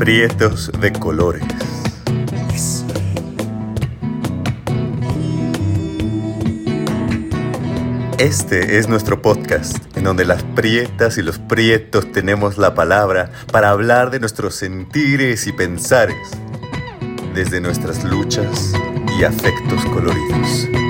Prietos de colores. Este es nuestro podcast, en donde las prietas y los prietos tenemos la palabra para hablar de nuestros sentires y pensares, desde nuestras luchas y afectos coloridos.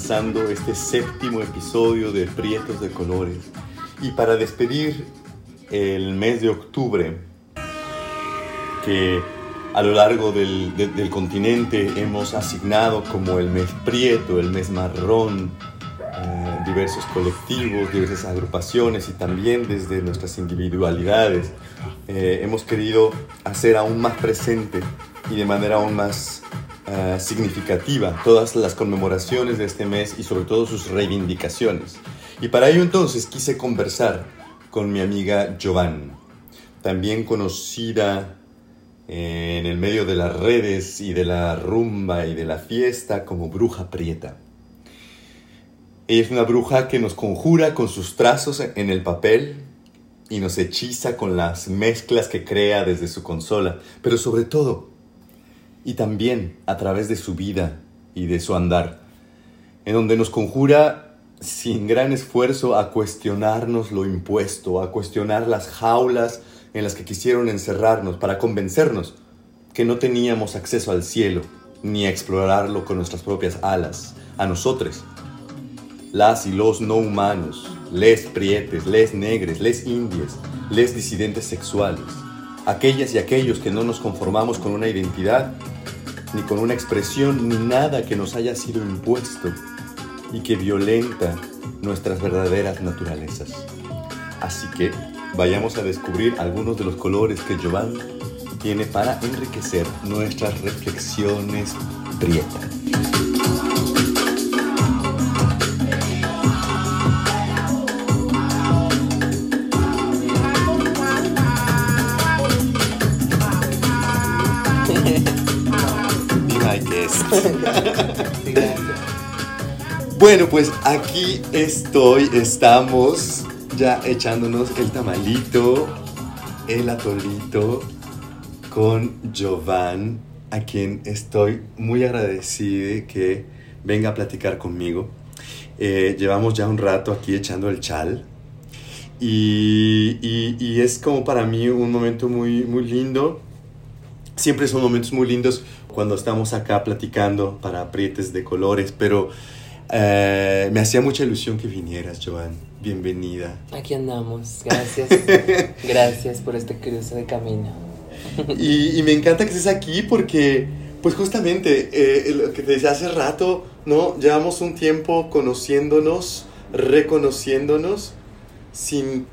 Comenzando este séptimo episodio de Prietos de Colores. Y para despedir el mes de octubre, que a lo largo del, de- del continente hemos asignado como el mes prieto, el mes marrón, eh, diversos colectivos, diversas agrupaciones y también desde nuestras individualidades eh, hemos querido hacer aún más presente y de manera aún más eh, significativa todas las conmemoraciones de este mes y sobre todo sus reivindicaciones. Y para ello entonces quise conversar con mi amiga Jovan, también conocida eh, en el medio de las redes y de la rumba y de la fiesta como bruja prieta. Ella es una bruja que nos conjura con sus trazos en el papel y nos hechiza con las mezclas que crea desde su consola, pero sobre todo, y también a través de su vida y de su andar, en donde nos conjura sin gran esfuerzo a cuestionarnos lo impuesto, a cuestionar las jaulas en las que quisieron encerrarnos para convencernos que no teníamos acceso al cielo, ni a explorarlo con nuestras propias alas, a nosotros, las y los no humanos, les prietes, les negres, les indies, les disidentes sexuales, aquellas y aquellos que no nos conformamos con una identidad, ni con una expresión, ni nada que nos haya sido impuesto y que violenta nuestras verdaderas naturalezas. Así que vayamos a descubrir algunos de los colores que Jovan tiene para enriquecer nuestras reflexiones prietas. Bueno, pues aquí estoy, estamos ya echándonos el tamalito, el atolito con Jovan, a quien estoy muy agradecido que venga a platicar conmigo. Eh, llevamos ya un rato aquí echando el chal y, y- es como para mí un momento muy, muy lindo. Siempre son momentos muy lindos cuando estamos acá platicando para aprietes de colores, pero eh, me hacía mucha ilusión que vinieras, Joan. Bienvenida. Aquí andamos, gracias. gracias por este cruce de camino. Y, y me encanta que estés aquí porque, pues justamente, eh, lo que te decía hace rato, ¿no? Llevamos un tiempo conociéndonos, reconociéndonos, sin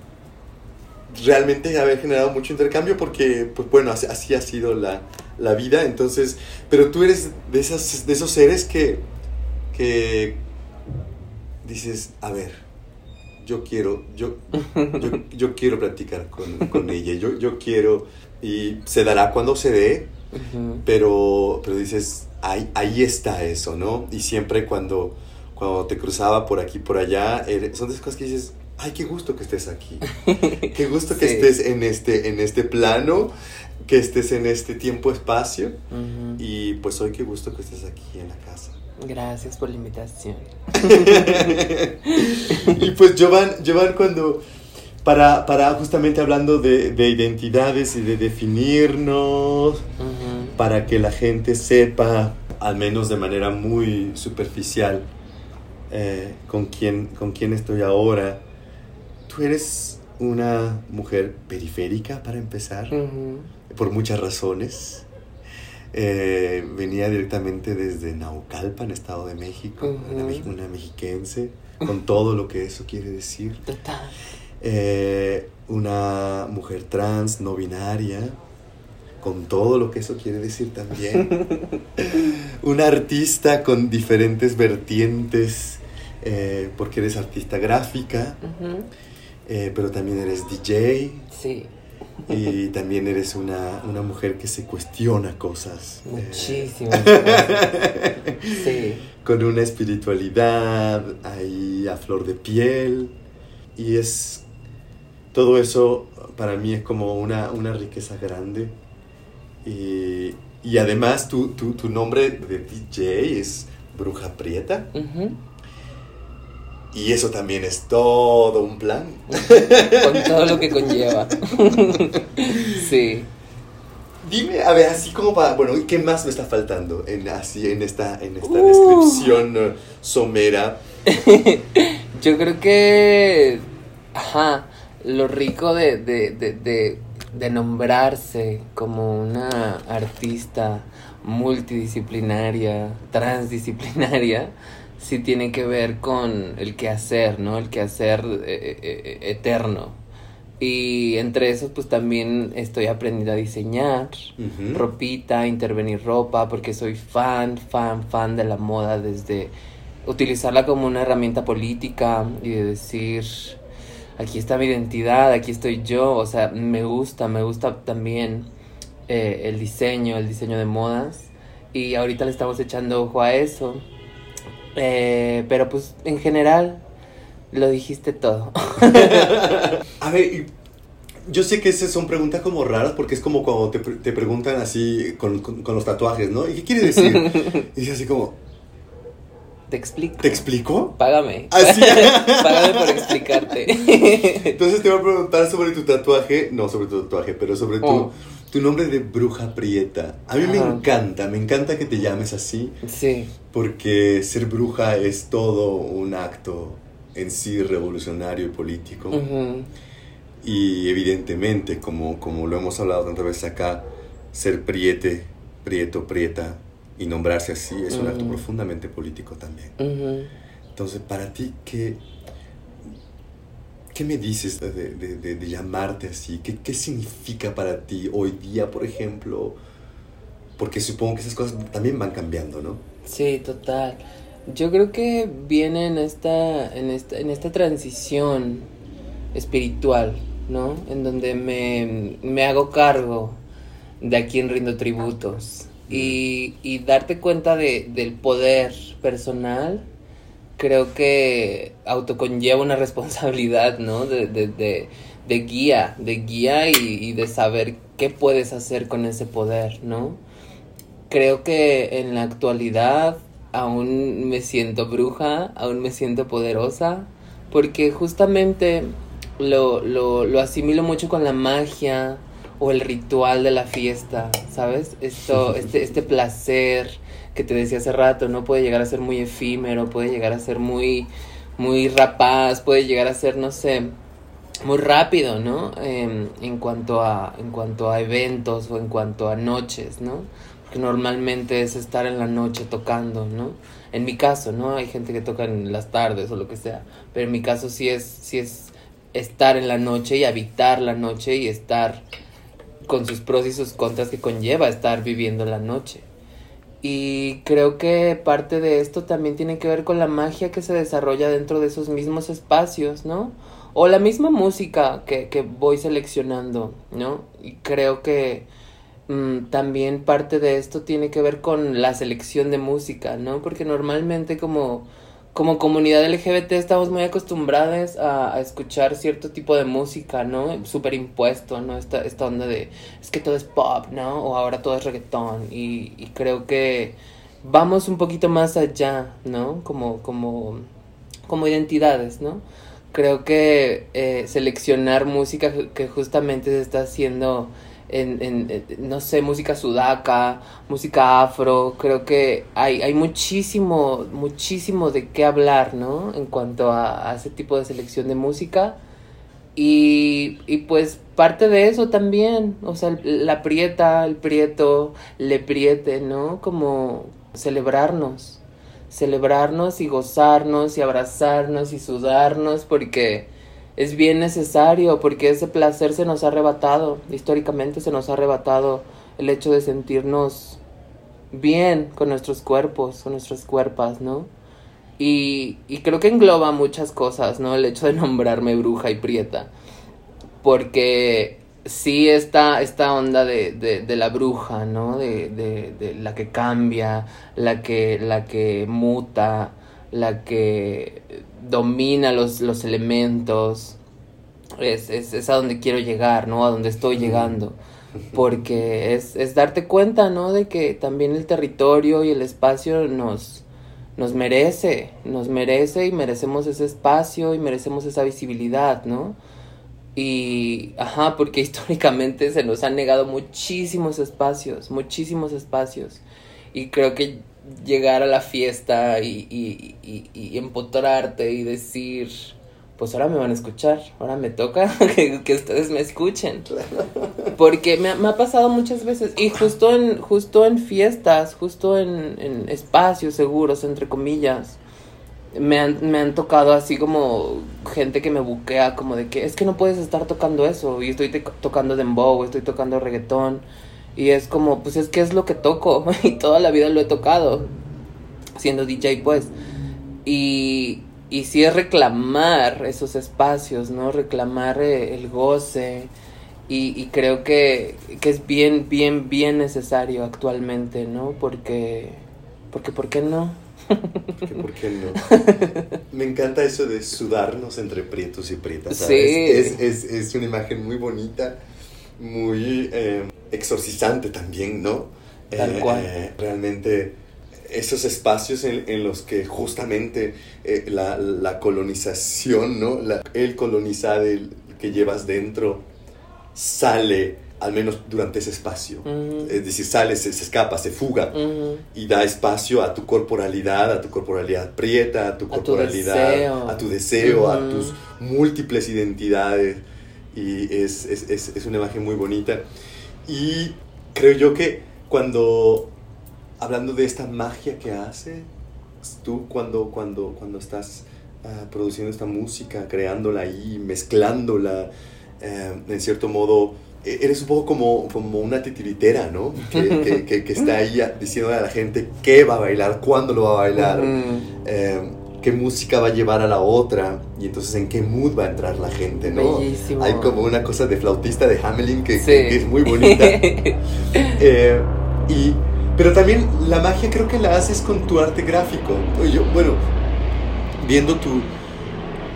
realmente haber generado mucho intercambio porque, pues bueno, así, así ha sido la, la vida. Entonces, pero tú eres de, esas, de esos seres que, que dices, a ver, yo quiero, yo, yo, yo quiero platicar con, con ella, yo, yo quiero, y se dará cuando se dé, pero, pero dices, ahí, ahí está eso, ¿no? Y siempre cuando, cuando te cruzaba por aquí, por allá, eres- son de esas cosas que dices, ay, qué gusto que estés aquí, qué gusto que Sí. estés en este, en este plano, que estés en este tiempo-espacio, y pues hoy qué gusto que estés aquí en la casa. Gracias por la invitación. y pues Jovan cuando, para, para justamente hablando de, de identidades y de definirnos, para que la gente sepa, al menos de manera muy superficial, eh, con, quién, con quién estoy ahora, tú eres una mujer periférica para empezar, por muchas razones. Eh, venía directamente desde Naucalpan, Estado de México, una, mexiquense. con todo lo que eso quiere decir. Total. Eh, una mujer trans, no binaria, con todo lo que eso quiere decir también. una artista con diferentes vertientes, eh, porque eres artista gráfica. Eh, pero también eres DJ Sí, y también eres una, una mujer que se cuestiona cosas. eh, muchísimo. Sí, con una espiritualidad ahí a flor de piel. Y es. Todo eso para mí es como una, una riqueza grande. Y, y además tu, tu, tu nombre de DJ es Bruja Prieta. Ujú. Y eso también es todo un plan. con todo lo que conlleva. Sí. Dime, a ver, así como para. Bueno, ¿y qué más me está faltando en, así, en esta, en esta Uh. descripción eh, somera? Yo creo que, ajá, lo rico de, de, de, de, de nombrarse como una artista multidisciplinaria, transdisciplinaria, sí tiene que ver con el quehacer, ¿no? El quehacer eh, eh, eh, eterno. Y entre eso, pues también estoy aprendiendo a diseñar Ujú. ropita, intervenir ropa, porque soy fan, fan, fan de la moda desde utilizarla como una herramienta política y de decir, aquí está mi identidad, aquí estoy yo, o sea, me gusta, me gusta también eh, el diseño, el diseño de modas y ahorita le estamos echando ojo a eso, Eh, pero pues en general lo dijiste todo. A ver, yo sé que esas son preguntas como raras porque es como cuando te, te preguntan así con, con- con los tatuajes, ¿no? ¿Y qué quiere decir? Y dices así como, Te explico. ¿te explico? Págame. Así. Págame por explicarte. Entonces te voy a preguntar sobre tu tatuaje, no sobre tu tatuaje, pero sobre tu, Oh. Tu nombre de bruja prieta. A mí me Ajá. encanta, me encanta que te llames así Sí. porque ser bruja es todo un acto en sí revolucionario y político. Ujú. Y evidentemente, como, como lo hemos hablado tantas veces acá, ser priete, prieto, prieta y nombrarse así es un acto Ujú. profundamente político también. Ujú. Entonces, para ti, ¿qué, qué me dices de, de- de- de llamarte así? ¿Qué, ¿Qué significa para ti hoy día, por ejemplo? Porque supongo que esas cosas también van cambiando, ¿no? Sí, total. Yo creo que viene en esta, en esta, en esta transición espiritual, ¿no? En donde me, me hago cargo de a quién rindo tributos. Y, y darte cuenta de, del poder personal, creo que autoconlleva una responsabilidad, ¿no? De, de, de, de guía, de guía y, y de saber qué puedes hacer con ese poder, ¿no? Creo que en la actualidad aún me siento bruja, aún me siento poderosa, porque justamente lo, lo, lo asimilo mucho con la magia o el ritual de la fiesta, ¿sabes? Esto, este, este placer que te decía hace rato, ¿no? Puede llegar a ser muy efímero, puede llegar a ser muy, muy rapaz, puede llegar a ser, no sé, muy rápido, ¿no? Em, en cuanto a en cuanto a eventos o en cuanto a noches, ¿no? Porque normalmente es estar en la noche tocando, ¿no? En mi caso, ¿no? Hay gente que toca en las tardes o lo que sea, pero en mi caso sí es sí es estar en la noche y habitar la noche y estar con sus pros y sus contras que conlleva estar viviendo la noche. Y creo que parte de esto también tiene que ver con la magia que se desarrolla dentro de esos mismos espacios, ¿no? O la misma música que, que voy seleccionando, ¿no? Y creo que mm, también parte de esto tiene que ver con la selección de música, ¿no? Porque normalmente como, como comunidad LGBT estamos muy acostumbrados a, escuchar cierto tipo de música, ¿no? Súper impuesto, ¿no? Esta, esta onda de, es que todo es pop, ¿no? O ahora todo es reggaetón. Y, y creo que vamos un poquito más allá, ¿no? Como, como, como identidades, ¿no? Creo que eh, seleccionar música que justamente se está haciendo en, en, en, no sé, música sudaca, música afro, creo que hay, hay muchísimo, muchísimo de qué hablar, ¿no? En cuanto a, a ese tipo de selección de música. Y, y pues parte de eso también, o sea, la prieta, el prieto, le priete, ¿no? Como celebrarnos, celebrarnos y gozarnos y abrazarnos y sudarnos porque es bien necesario, porque ese placer se nos ha arrebatado, históricamente se nos ha arrebatado el hecho de sentirnos bien con nuestros cuerpos, con nuestras cuerpas, ¿no? Y, y creo que engloba muchas cosas, ¿no? El hecho de nombrarme bruja y prieta. Porque sí está esta onda de, de, la bruja, ¿no? De, de, de, la que cambia, la que, la que muta, la que domina los, los elementos. Es, es, es a donde quiero llegar, ¿no? A donde estoy llegando. Porque es, es darte cuenta, ¿no? De que también el territorio y el espacio nos, nos merece, nos merece y merecemos ese espacio y merecemos esa visibilidad, ¿no? Y, ajá, porque históricamente se nos han negado muchísimos espacios, muchísimos espacios. Y creo que llegar a la fiesta y, y, y, y empotrarte y decir, pues ahora me van a escuchar, ahora me toca que, que ustedes me escuchen. Porque me, me, ha pasado muchas veces, y justo en, justo en fiestas, justo en, en espacios seguros, entre comillas, me han, me han tocado así como gente que me buquea como de que es que no puedes estar tocando eso y estoy tocando dembow, estoy tocando reggaetón y es como pues es que es lo que toco y toda la vida lo he tocado siendo DJ pues y y sí es reclamar esos espacios, ¿no? Reclamar eh, el goce y, y creo que, que es bien, bien, bien necesario actualmente, ¿no? Porque, porque, ¿por qué no? ¿Por qué no? Me encanta eso de sudarnos entre prietos y prietas. ¿sabes? Sí. Es, es, es, una imagen muy bonita, muy eh, exorcizante también, ¿no? Tal cual. Eh, realmente esos espacios en, en, los que justamente eh, la, la, colonización, ¿no? La, el colonizar el que llevas dentro sale al menos durante ese espacio. Uh -huh. Es decir, sale, se, se escapa, se fuga uh -huh. y da espacio a tu corporalidad, a tu corporalidad prieta, a tu corporalidad, a tu deseo, uh -huh. a tus múltiples identidades. Y es, es, es, es, una imagen muy bonita. Y creo yo que cuando, hablando de esta magia que hace, tú cuando, cuando, cuando estás uh, produciendo esta música, creándola ahí, mezclándola, uh, en cierto modo, eres un poco como, como una titiritera, ¿no? Que, que, que, que, está ahí diciendo a la gente qué va a bailar, cuándo lo va a bailar, uh eh, qué música va a llevar a la otra y entonces en qué mood va a entrar la gente, ¿no? Bellísimo. Hay como una cosa de flautista de Hamelin que, sí. es muy bonita. eh, y, pero también la magia creo que la haces con tu arte gráfico. Yo, bueno, viendo tu,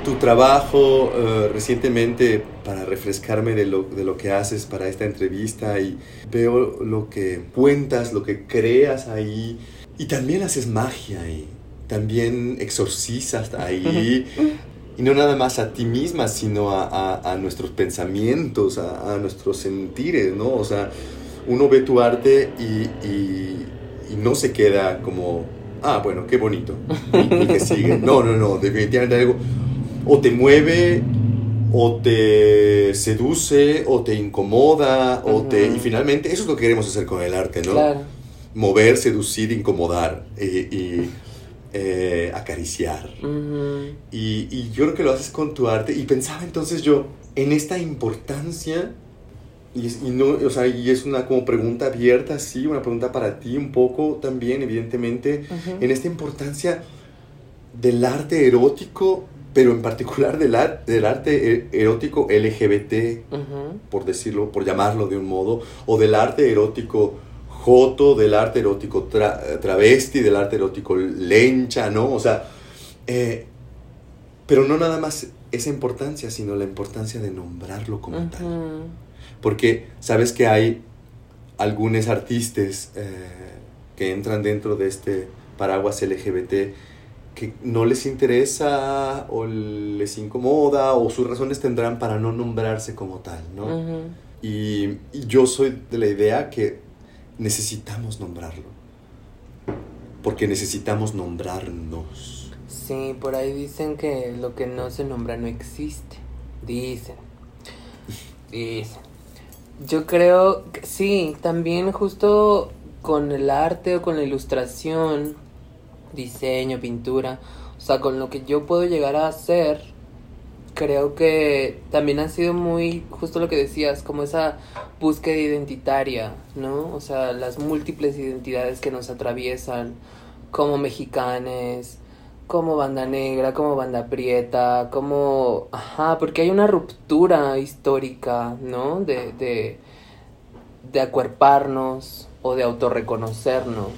tu trabajo uh, recientemente para refrescarme de lo, de lo que haces para esta entrevista y veo lo que cuentas, lo que creas ahí y también haces magia ahí, también exorcizas ahí y no nada más a ti misma, sino a, a, a nuestros pensamientos, a, a, nuestros sentires, ¿no? O sea, uno ve tu arte y, y, y no se queda como, ah, bueno, qué bonito, y, que sigue. No, no, no, definitivamente algo o te mueve o te seduce o te incomoda o uh -huh. te y finalmente eso es lo que queremos hacer con el arte no claro. mover seducir incomodar y, y eh, acariciar uh -huh. y, y, yo creo que lo haces con tu arte y pensaba entonces yo en esta importancia y, y no o sea y es una como pregunta abierta sí una pregunta para ti un poco también evidentemente uh -huh. en esta importancia del arte erótico pero en particular del, del arte e, erótico LGBT, uh -huh. por decirlo, por llamarlo de un modo, o del arte erótico joto, del arte erótico tra travesti, del arte erótico lencha, ¿no? O sea, eh, pero no nada más esa importancia, sino la importancia de nombrarlo como uh -huh. tal. Porque sabes que hay algunos artistas eh, que entran dentro de este paraguas LGBT que no les interesa o les incomoda o sus razones tendrán para no nombrarse como tal, ¿no? Uh -huh. y, y, yo soy de la idea que necesitamos nombrarlo, porque necesitamos nombrarnos. Sí, por ahí dicen que lo que no se nombra no existe, dicen, dicen. Yo creo que sí, también justo con el arte o con la ilustración, diseño, pintura, o sea, con lo que yo puedo llegar a hacer, creo que también ha sido muy, justo lo que decías, como esa búsqueda identitaria, ¿no? O sea, las múltiples identidades que nos atraviesan como mexicanes, como banda negra, como banda prieta, como... Ajá, porque hay una ruptura histórica, ¿no? De, de, de acuerparnos o de autorreconocernos.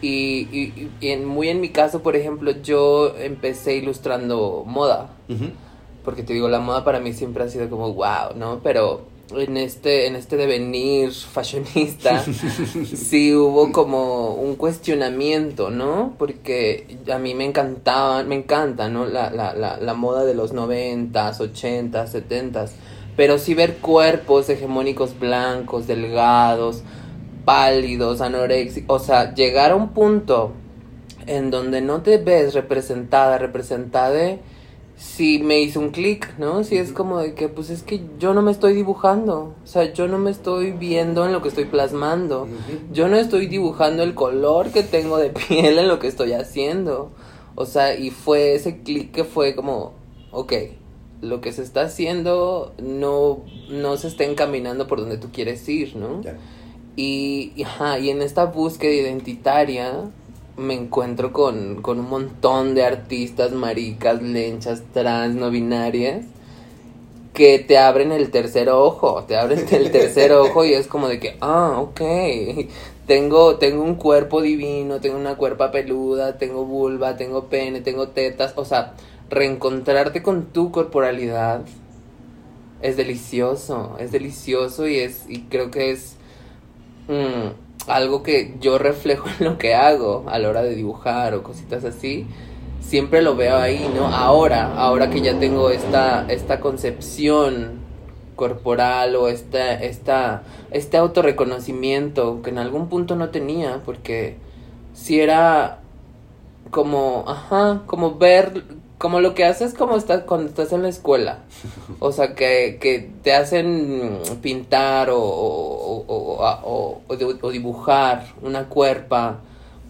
Y, y, y muy en mi caso, por ejemplo, yo empecé ilustrando moda. Porque te digo, la moda para mí siempre ha sido como wow, ¿no? Pero en este, en este devenir fashionista, sí hubo como un cuestionamiento, ¿no? Porque a mí me encantaba, me encanta, ¿no? La, la, la, la moda de los noventas, ochentas, setentas. Pero sí ver cuerpos hegemónicos blancos, delgados, pálidos, anoréxicos. O sea, llegar a un punto en donde no te ves representada, representada sí me hizo un clic, ¿no? Sí es como de que, pues es que yo no me estoy dibujando, o sea, yo no me estoy viendo en lo que estoy plasmando, yo no estoy dibujando el color que tengo de piel en lo que estoy haciendo, o sea, y fue ese clic que fue como, ok, lo que se está haciendo no, no se está encaminando por donde tú quieres ir, ¿no? Y, ajá, y en esta búsqueda identitaria, me encuentro con, con un montón de artistas maricas, lenchas, trans, no binarias que te abren el tercer ojo, te abren el tercer ojo y es como de que, ah, ok, tengo, tengo un cuerpo divino, tengo una cuerpa peluda, tengo vulva, tengo pene, tengo tetas, o sea, reencontrarte con tu corporalidad es delicioso, es delicioso y es, y creo que es... Mm, algo que yo reflejo en lo que hago a la hora de dibujar o cositas así, siempre lo veo ahí, ¿no? Ahora, ahora que ya tengo esta, esta concepción corporal o esta, esta, este autorreconocimiento que en algún punto no tenía, porque si era como, ajá, como ver como lo que haces como estás cuando estás en la escuela. O sea, que, que te hacen pintar o, o, o, o, dibujar una cuerpa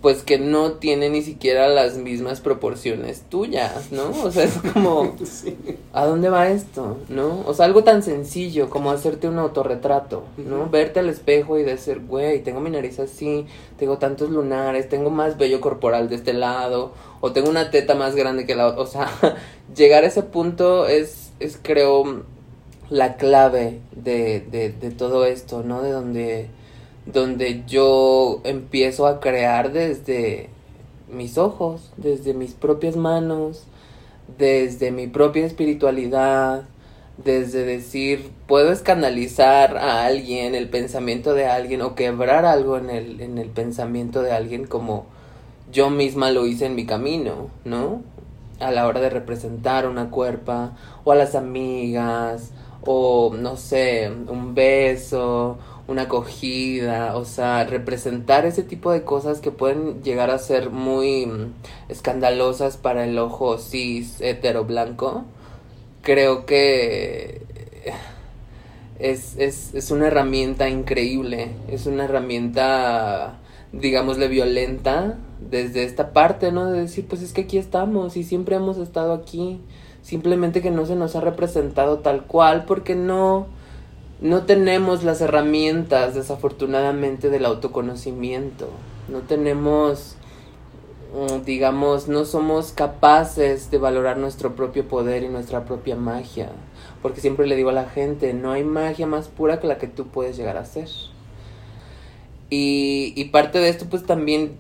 pues que no tiene ni siquiera las mismas proporciones tuyas, ¿no? O sea, es como, ¿a dónde va esto? ¿No? O sea, algo tan sencillo como hacerte un autorretrato, ¿no? Verte al espejo y decir, güey, tengo mi nariz así, tengo tantos lunares, tengo más vello corporal de este lado, o tengo una teta más grande que la otra. O sea, llegar a ese punto es, es creo, la clave de, de, de todo esto, ¿no? De donde donde yo empiezo a crear desde mis ojos, desde mis propias manos, desde mi propia espiritualidad, desde decir, puedo escandalizar a alguien, el pensamiento de alguien, o quebrar algo en el, en el pensamiento de alguien como yo misma lo hice en mi camino, ¿no? A la hora de representar una cuerpa, o a las amigas, o no sé, un beso, una acogida, o sea, representar ese tipo de cosas que pueden llegar a ser muy mm, escandalosas para el ojo cis hetero blanco, creo que es, es, es una herramienta increíble, es una herramienta, digámosle, violenta desde esta parte, ¿no? De decir, pues es que aquí estamos y siempre hemos estado aquí, simplemente que no se nos ha representado tal cual porque no no tenemos las herramientas, desafortunadamente, del autoconocimiento. No tenemos, mm, digamos, no somos capaces de valorar nuestro propio poder y nuestra propia magia. Porque siempre le digo a la gente, no hay magia más pura que la que tú puedes llegar a ser. Y, y parte de esto pues también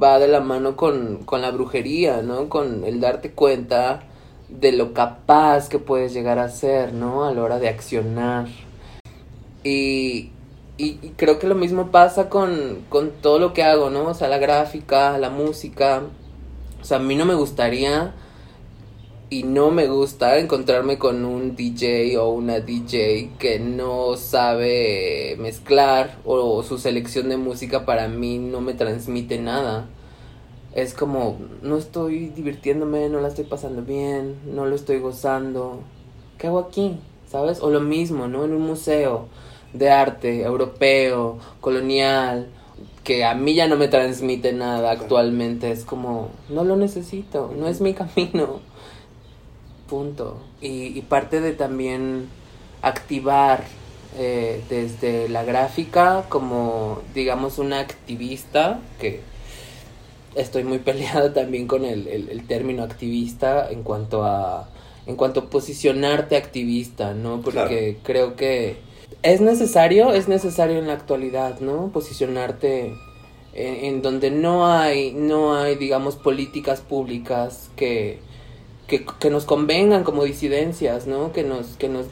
va de la mano con, con la brujería, ¿no? Con el darte cuenta de lo capaz que puedes llegar a ser, ¿no? A la hora de accionar. Y, y, creo que lo mismo pasa con, con todo lo que hago, ¿no? O sea, la gráfica, la música. O sea, a mí no me gustaría y no me gusta encontrarme con un DJ o una DJ que no sabe mezclar o su selección de música para mí no me transmite nada. Es como, no estoy divirtiéndome, no la estoy pasando bien, no lo estoy gozando. ¿Qué hago aquí? ¿Sabes? O lo mismo, ¿no? En un museo de arte europeo, colonial, que a mí ya no me transmite nada actualmente. Es como, no lo necesito, no es mi camino. Punto. Y, parte de también activar eh, desde la gráfica como, digamos, una activista, que estoy muy peleada también con el, el, término activista en cuanto a en cuanto a posicionarte activista, ¿no? Porque creo que es necesario, es necesario en la actualidad, ¿no? Posicionarte en, donde no hay, no hay, digamos, políticas públicas que, que, que, nos convengan como disidencias, ¿no? Que nos, que nos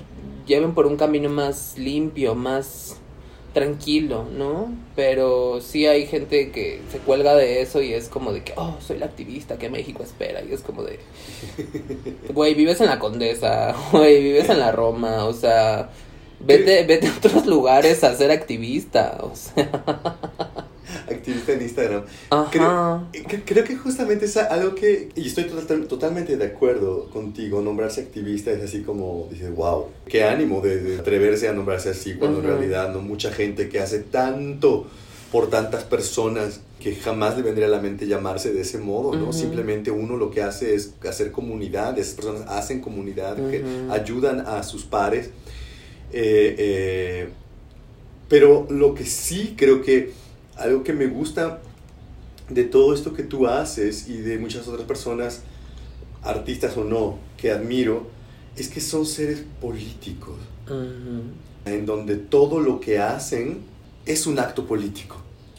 lleven por un camino más limpio, más tranquilo, ¿no? Pero sí hay gente que se cuelga de eso y es como de que, oh, soy la activista que México espera. Y es como de, güey, vives en la Condesa, güey, vives en la Roma, o sea, vete, vete a otros lugares a ser activista, o sea. activista en Instagram. Creo, creo, que justamente es algo que, y estoy totalmente de acuerdo contigo, nombrarse activista es así como, dices, wow, qué ánimo de, atreverse a nombrarse así, cuando en realidad no mucha gente que hace tanto por tantas personas que jamás le vendría a la mente llamarse de ese modo, ¿no? Simplemente uno lo que hace es hacer comunidad, esas personas hacen comunidad, que ayudan a sus pares. Eh, eh, pero lo que sí creo que algo que me gusta de todo esto que tú haces y de muchas otras personas, artistas o no, que admiro, es que son seres políticos, en donde todo lo que hacen es un acto político.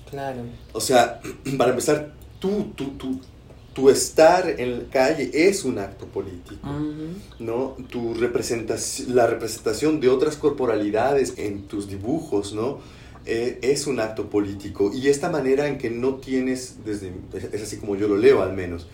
Claro. O sea, para empezar, tú, tú, tú, tu estar en la calle es un acto político, ¿no? Tu representación, la representación de otras corporalidades en tus dibujos, ¿no? Eh, es un acto político y esta manera en que no tienes, desde, es así como yo lo leo al menos,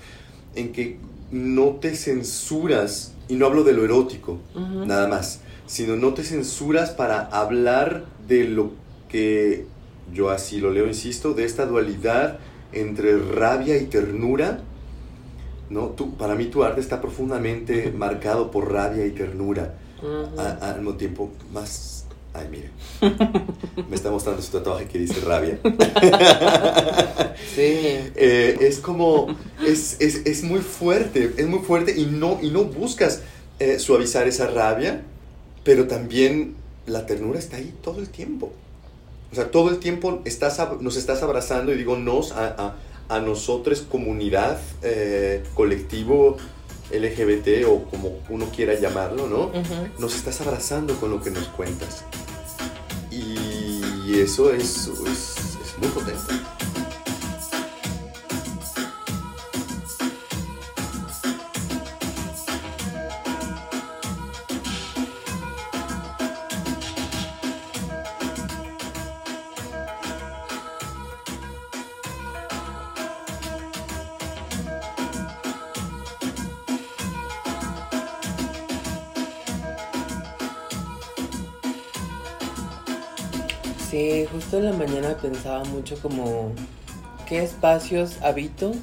en que no te censuras, y no hablo de lo erótico, nada más, sino no te censuras para hablar de lo que yo así lo leo, insisto, de esta dualidad entre rabia y ternura. ¿No? Tú, para mí tu arte está profundamente marcado por rabia y ternura, al mismo tiempo más Ay, mire. Me está mostrando su tatuaje que dice rabia. Sí. Eh, es como. Es, es, es, muy fuerte. Es muy fuerte y no, y no buscas eh, suavizar esa rabia, pero también la ternura está ahí todo el tiempo. O sea, todo el tiempo estás, nos estás abrazando, y digo nos, a, a, a nosotros, comunidad, eh, colectivo LGBT o como uno quiera llamarlo, ¿no? Nos estás abrazando con lo que nos cuentas. Y eso es, es, es muy potente. La mañana pensaba mucho como qué espacios habito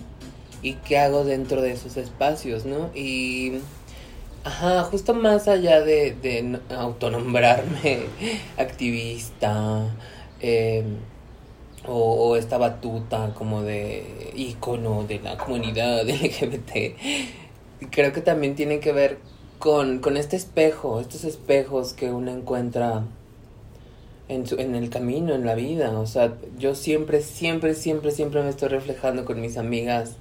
y qué hago dentro de esos espacios, ¿no? Y, ajá, justo más allá de, autonombrarme activista em, o, o, esta batuta como de icono de la comunidad LGBT, creo que también tiene que ver con, con este espejo, estos espejos que uno encuentra en, su, en el camino, en la vida. O sea, yo siempre, siempre, siempre, siempre me estoy reflejando con mis amigas,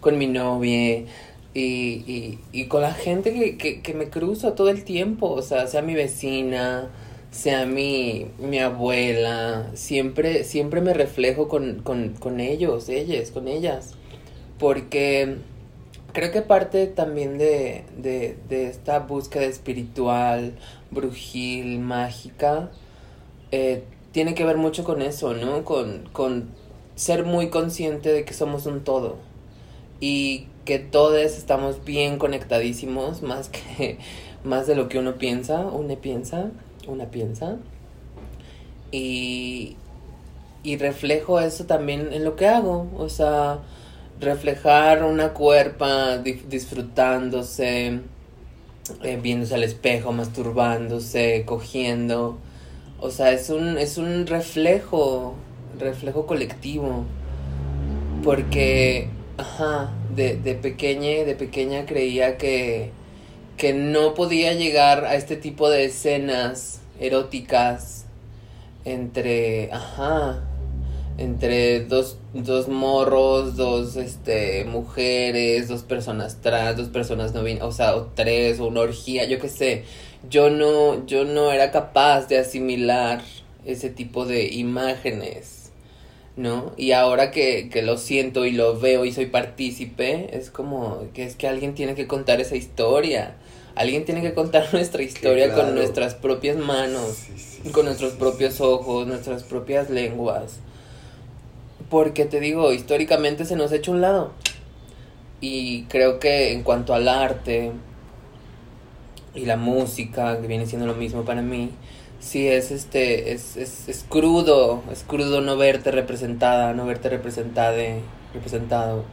con mi novia y, y, y con la gente que, que, que, me cruzo todo el tiempo. O sea, sea mi vecina, sea mi, mi abuela. Siempre, siempre me reflejo con, con, con ellos, ellas, con ellas. Porque creo que parte también de, de, de esta búsqueda espiritual, brujil, mágica, eh, tiene que ver mucho con eso, ¿no? Con, con ser muy consciente de que somos un todo y que todos estamos bien conectadísimos, más que más de lo que uno piensa, una piensa, una piensa. Y, y reflejo eso también en lo que hago, o sea, reflejar una cuerpa disfrutándose, eh, viéndose al espejo, masturbándose, cogiendo, o sea, es un, es un reflejo reflejo colectivo. Porque, ajá, de, de pequeña, de pequeña creía que, que no podía llegar a este tipo de escenas eróticas entre, ajá, entre dos, dos morros, dos este, mujeres, dos personas trans, dos personas no o sea, o tres, o una orgía, yo qué sé. Yo no, yo no era capaz de asimilar ese tipo de imágenes, ¿no? Y ahora que, que lo siento y lo veo y soy partícipe, es como que es que alguien tiene que contar esa historia. Alguien tiene que contar nuestra historia con nuestras propias manos, con nuestros propios ojos, nuestras propias lenguas. Porque te digo, históricamente se nos ha hecho un lado. Y creo que en cuanto al arte y la música, que viene siendo lo mismo para mí, sí es este, es, es, es crudo, es crudo no verte representada, no verte representada, representado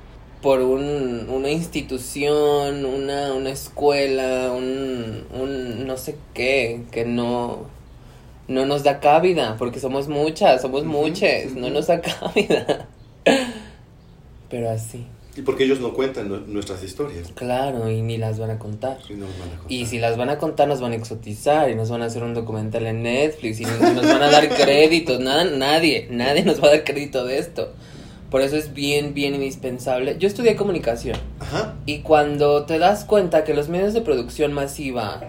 por un, una institución, una, una escuela, un, un no sé qué, que no, no nos da cabida, porque somos muchas, somos muchas, no nos da cabida. Pero así. Y porque ellos no cuentan nuestras historias. Claro, y ni las van a contar. Y, si las van a contar, nos van a exotizar y nos van a hacer un documental en Netflix y nos, van a dar créditos. Nada, nadie, nadie nos va a dar crédito de esto. Por eso es bien, bien indispensable. Yo estudié comunicación. Ajá. Y cuando te das cuenta que los medios de producción masiva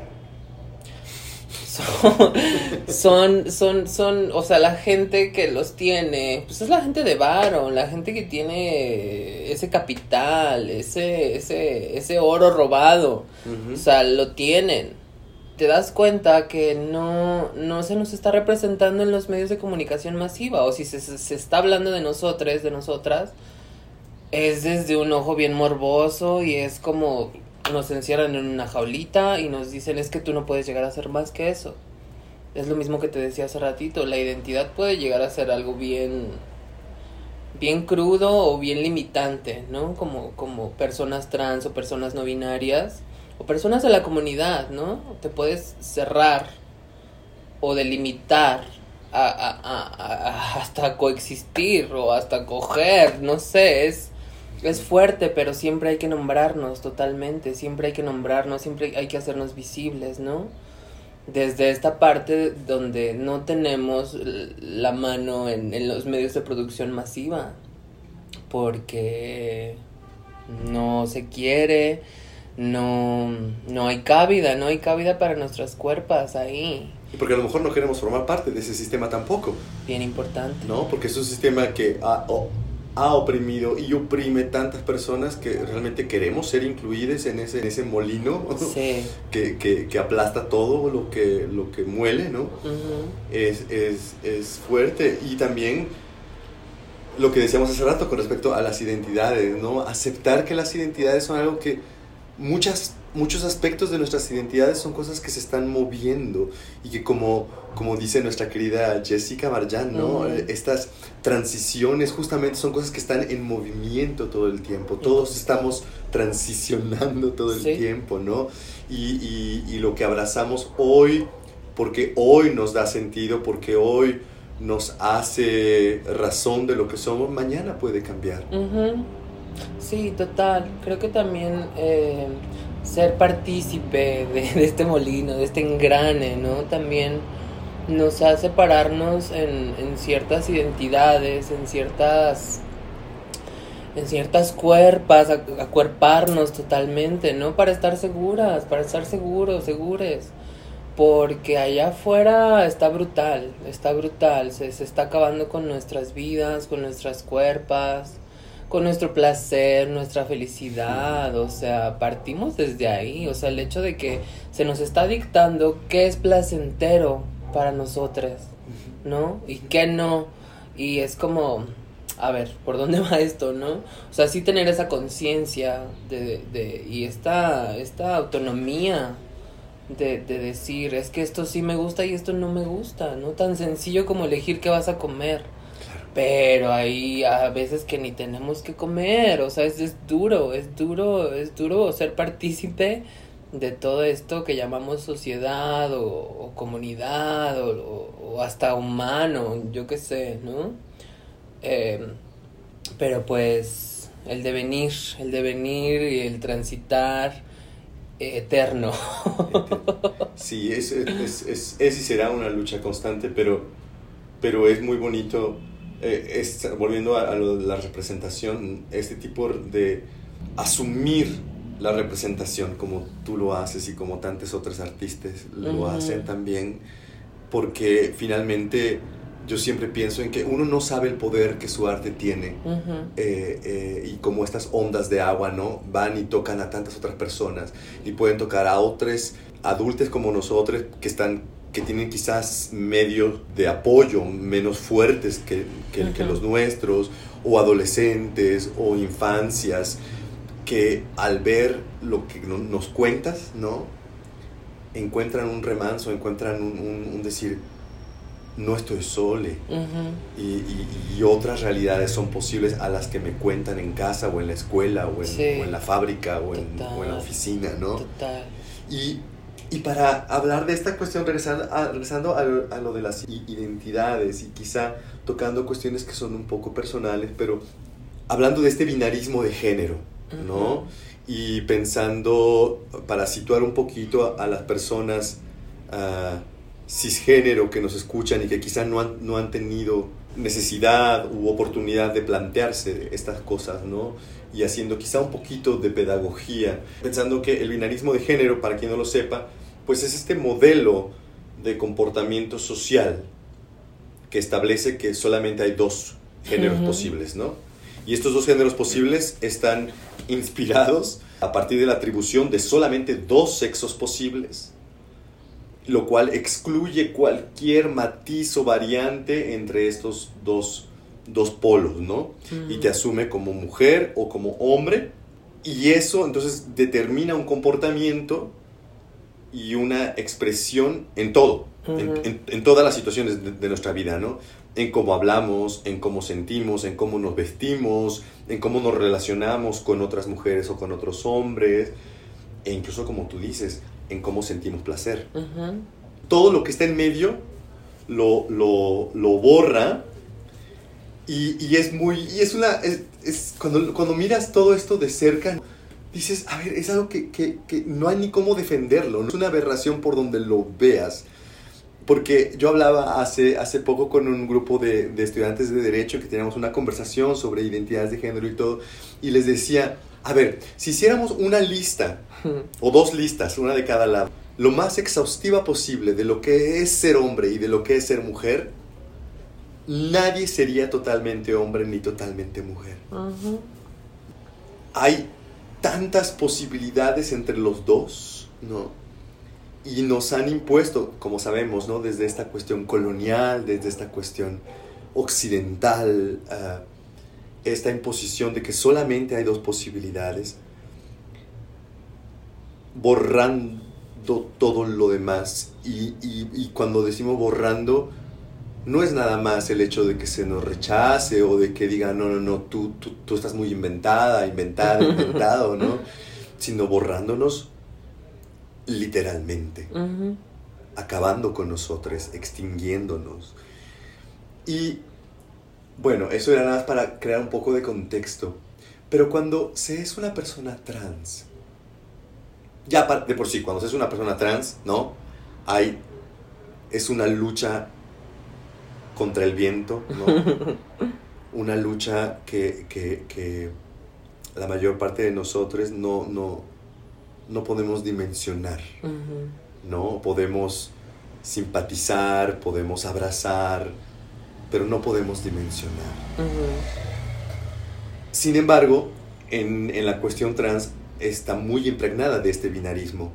son, son, son, o sea, la gente que los tiene, pues es la gente de Baron, la gente que tiene ese capital, ese, ese, ese oro robado, o sea, lo tienen. Te das cuenta que no, no se nos está representando en los medios de comunicación masiva, o si se, se está hablando de nosotros, de nosotras, es desde un ojo bien morboso y es como nos encierran en una jaulita y nos dicen es que tú no puedes llegar a ser más que eso. Es lo mismo que te decía hace ratito, la identidad puede llegar a ser algo bien bien crudo o bien limitante, ¿no? Como como personas trans o personas no binarias o personas de la comunidad, ¿no? Te puedes cerrar o delimitar a, a, a, hasta coexistir o hasta coger, no sé, es es fuerte, pero siempre hay que nombrarnos totalmente, siempre hay que nombrarnos, siempre hay que hacernos visibles, ¿no? Desde esta parte donde no tenemos la mano en, los medios de producción masiva, porque no se quiere, no, no hay cabida, no hay cabida para nuestras cuerpos ahí. Y porque a lo mejor no queremos formar parte de ese sistema tampoco. Bien importante. No, porque es un sistema que ha oprimido y oprime tantas personas que realmente queremos ser incluidas en ese, en ese molino que, que, que, aplasta todo lo que, lo que muele, ¿no? es, es, es, fuerte. Y también lo que decíamos hace rato con respecto a las identidades, ¿no? Aceptar que las identidades son algo que muchas muchos aspectos de nuestras identidades son cosas que se están moviendo y que como, como dice nuestra querida Jessica Marjan, ¿no? Estas transiciones justamente son cosas que están en movimiento todo el tiempo, todos estamos transicionando todo el tiempo, ¿no? Y, y, lo que abrazamos hoy, porque hoy nos da sentido, porque hoy nos hace razón de lo que somos, mañana puede cambiar. Sí, total. Creo que también... Eh ser partícipe de, este molino, de este engrane, ¿no? También nos hace pararnos en, en ciertas identidades, en ciertas en ciertas cuerpas, acuerparnos totalmente, ¿no? Para estar seguras, para estar seguros, segures. Porque allá afuera está brutal, está brutal, se, se está acabando con nuestras vidas, con nuestras cuerpas, con nuestro placer, nuestra felicidad, o sea, partimos desde ahí, o sea, el hecho de que se nos está dictando qué es placentero para nosotros, ¿no? Y qué no, y es como, a ver, ¿por dónde va esto, no? O sea, sí tener esa conciencia de, de, y esta, esta autonomía de, de decir, es que esto sí me gusta y esto no me gusta, ¿no? Tan sencillo como elegir qué vas a comer pero hay a veces que ni tenemos que comer, o sea, es, es duro, es duro, es duro ser partícipe de todo esto que llamamos sociedad o, comunidad o, hasta humano, yo qué sé, ¿no? Eh, pero pues el devenir, el devenir y el transitar eterno. Sí, es, es, es, es, y será una lucha constante, pero, pero es muy bonito, eh, volviendo a, la representación, este tipo de asumir la representación como tú lo haces y como tantos otros artistas lo hacen también, porque finalmente yo siempre pienso en que uno no sabe el poder que su arte tiene eh, eh, y como estas ondas de agua, ¿no? Van y tocan a tantas otras personas y pueden tocar a otros adultos como nosotros que están que tienen quizás medios de apoyo menos fuertes que, que, los nuestros, o adolescentes, o infancias, que al ver lo que nos cuentas, ¿no? Encuentran un remanso, encuentran un decir, no estoy sole y, otras realidades son posibles a las que me cuentan en casa o en la escuela o en, la fábrica o en, la oficina, ¿no? Total. Y, para hablar de esta cuestión, regresando, a, regresando a, lo de las identidades y quizá tocando cuestiones que son un poco personales, pero hablando de este binarismo de género, ¿no? Y pensando, para situar un poquito a, las personas... Uh, cisgénero que nos escuchan y que quizás no han, no han tenido necesidad u oportunidad de plantearse estas cosas, ¿no? Y haciendo quizá un poquito de pedagogía, pensando que el binarismo de género, para quien no lo sepa, pues es este modelo de comportamiento social que establece que solamente hay dos géneros posibles, ¿no? Y estos dos géneros posibles están inspirados a partir de la atribución de solamente dos sexos posibles lo cual excluye cualquier matiz o variante entre estos dos, polos, ¿no? Y te asume como mujer o como hombre, y eso entonces determina un comportamiento y una expresión en todo, en, todas las situaciones de, nuestra vida, ¿no? En cómo hablamos, en cómo sentimos, en cómo nos vestimos, en cómo nos relacionamos con otras mujeres o con otros hombres, e incluso como tú dices, en cómo sentimos placer. Todo lo que está en medio lo, lo, borra y, es muy... Y es una... Es, cuando, cuando miras todo esto de cerca, dices, a ver, es algo que, que, no hay ni cómo defenderlo, es una aberración por donde lo veas. Porque yo hablaba hace, hace poco con un grupo de, de estudiantes de derecho que teníamos una conversación sobre identidades de género y todo, y les decía, a ver, si hiciéramos una lista, o dos listas, una de cada lado, lo más exhaustiva posible de lo que es ser hombre y de lo que es ser mujer, nadie sería totalmente hombre ni totalmente mujer. Hay tantas posibilidades entre los dos, ¿no? Y nos han impuesto, como sabemos, ¿no? Desde esta cuestión colonial, desde esta cuestión occidental, uh, esta imposición de que solamente hay dos posibilidades, borrando todo lo demás. Y, cuando decimos borrando, no es nada más el hecho de que se nos rechace o de que digan, no, no, no, tú, tú, estás muy inventada, inventada, inventado, ¿no? Sino borrándonos literalmente, acabando con nosotros, extinguiéndonos. Y bueno, eso era nada más para crear un poco de contexto. Pero cuando se es una persona trans, ya de por sí, cuando se es una persona trans, ¿no? Hay, es una lucha contra el viento, ¿no? una lucha que, que, la mayor parte de nosotros no, no, no podemos dimensionar, ¿no? Podemos simpatizar, podemos abrazar, pero no podemos dimensionar. Sin embargo, en, la cuestión trans está muy impregnada de este binarismo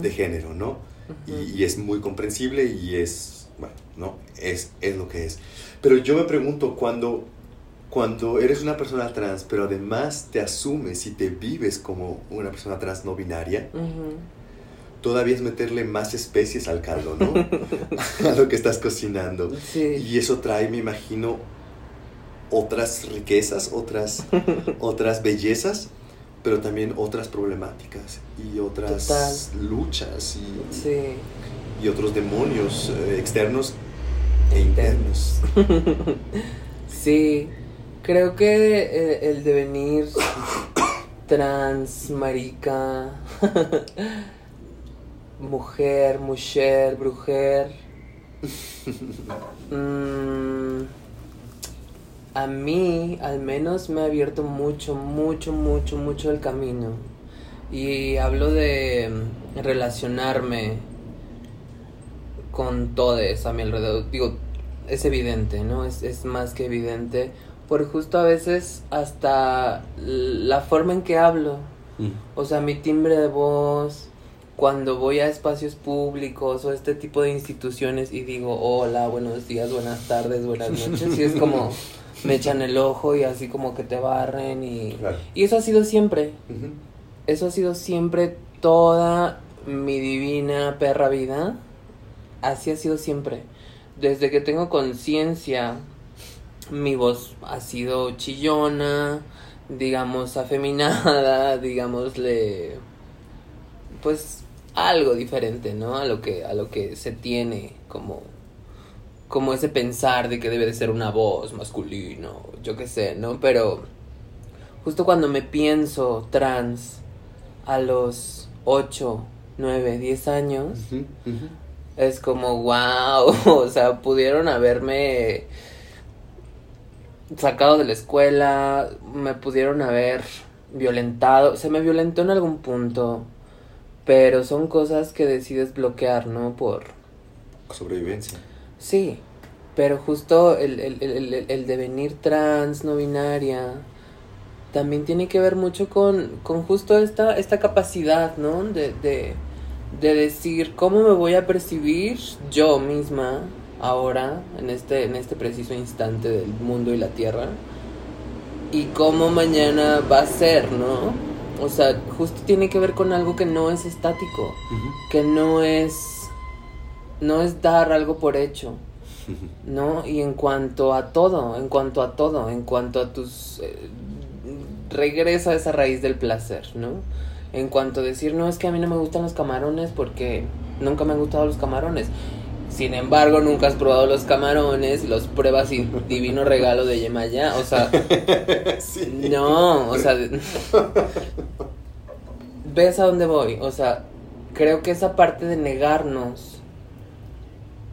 de género, ¿no? y, es muy comprensible y es, bueno, ¿no? Es, es lo que es. Pero yo me pregunto, cuando, cuando eres una persona trans, pero además te asumes y te vives como una persona trans no binaria, todavía es meterle más especies al caldo, ¿no? a lo que estás cocinando. Y eso trae, me imagino, otras riquezas, otras, otras bellezas, pero también otras problemáticas y otras luchas y, y, otros demonios eh, externos e internos. Sí, creo que eh, el devenir trans, marica, mujer, mujer, brujer, mm, a mí al menos me ha abierto mucho, mucho, mucho, mucho el camino. Y hablo de relacionarme con todos a mi alrededor. Digo, es evidente, ¿no? Es, es más que evidente. Por justo a veces hasta la forma en que hablo. Mm. O sea, mi timbre de voz, cuando voy a espacios públicos o este tipo de instituciones y digo, hola, buenos días, buenas tardes, buenas noches, y es como me echan el ojo y así como que te barren y... Claro. Y eso ha sido siempre, eso ha sido siempre toda mi divina perra vida. Así ha sido siempre. Desde que tengo conciencia, mi voz ha sido chillona, digamos afeminada, digámosle pues algo diferente, ¿no? A lo que a lo que se tiene como como ese pensar de que debe de ser una voz masculino, yo qué sé, ¿no? Pero justo cuando me pienso trans a los 8, 9, 10 años. Es como, wow, o sea, pudieron haberme sacado de la escuela, me pudieron haber violentado, se me violentó en algún punto, pero son cosas que decides bloquear, ¿no? Por... Sobrevivencia. Sí, pero justo el, el, el, el- el devenir trans, no binaria, también tiene que ver mucho con, con justo esta, esta capacidad, ¿no? De, de, de decir cómo me voy a percibir yo misma ahora, en este, en este preciso instante del mundo y la tierra, y cómo mañana va a ser, ¿no? O sea, justo tiene que ver con algo que no es estático, que no es, no es dar algo por hecho. ¿no? Y en cuanto a todo, en cuanto a todo, en cuanto a tus... eh, regreso a esa raíz del placer, ¿no? En cuanto a decir, no, es que a mí no me gustan los camarones porque nunca me han gustado los camarones. Sin embargo, nunca has probado los camarones los pruebas y divino regalo de Yemaya. O sea, Sí. no, o sea, ves a dónde voy. O sea, creo que esa parte de negarnos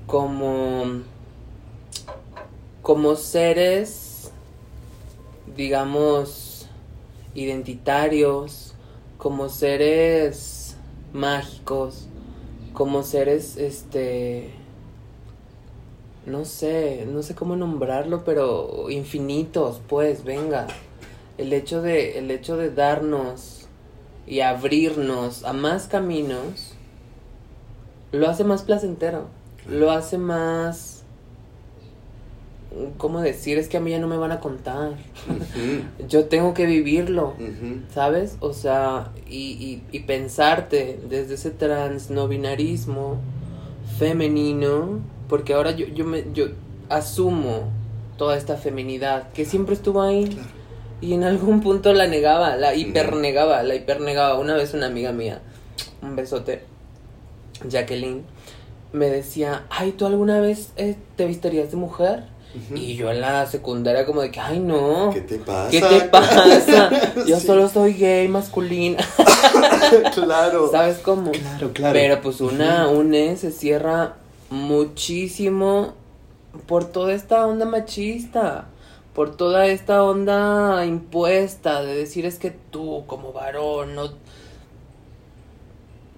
como como seres digamos identitarios, como seres mágicos, como seres este no sé, no sé cómo nombrarlo, pero infinitos, pues, venga. El hecho de el hecho de darnos y abrirnos a más caminos lo hace más placentero, lo hace más ¿cómo decir? Es que a mí ya no me van a contar. Yo tengo que vivirlo. ¿Sabes? O sea, y, y, y pensarte desde ese trans no binarismo femenino, porque ahora yo, yo, me, yo asumo toda esta feminidad que siempre estuvo ahí Claro. y en algún punto la negaba, la hipernegaba, la hipernegaba. Una vez una amiga mía, un besote, Jacqueline, me decía, ay, ¿tú alguna vez eh, te visterías de mujer? Y yo en la secundaria como de que, ay, no. ¿Qué te pasa? ¿Qué te pasa? Yo Sí. solo soy gay, masculina. claro. ¿Sabes cómo? Claro, claro. Pero pues una, une se cierra muchísimo por toda esta onda machista. Por toda esta onda impuesta de decir es que tú como varón no...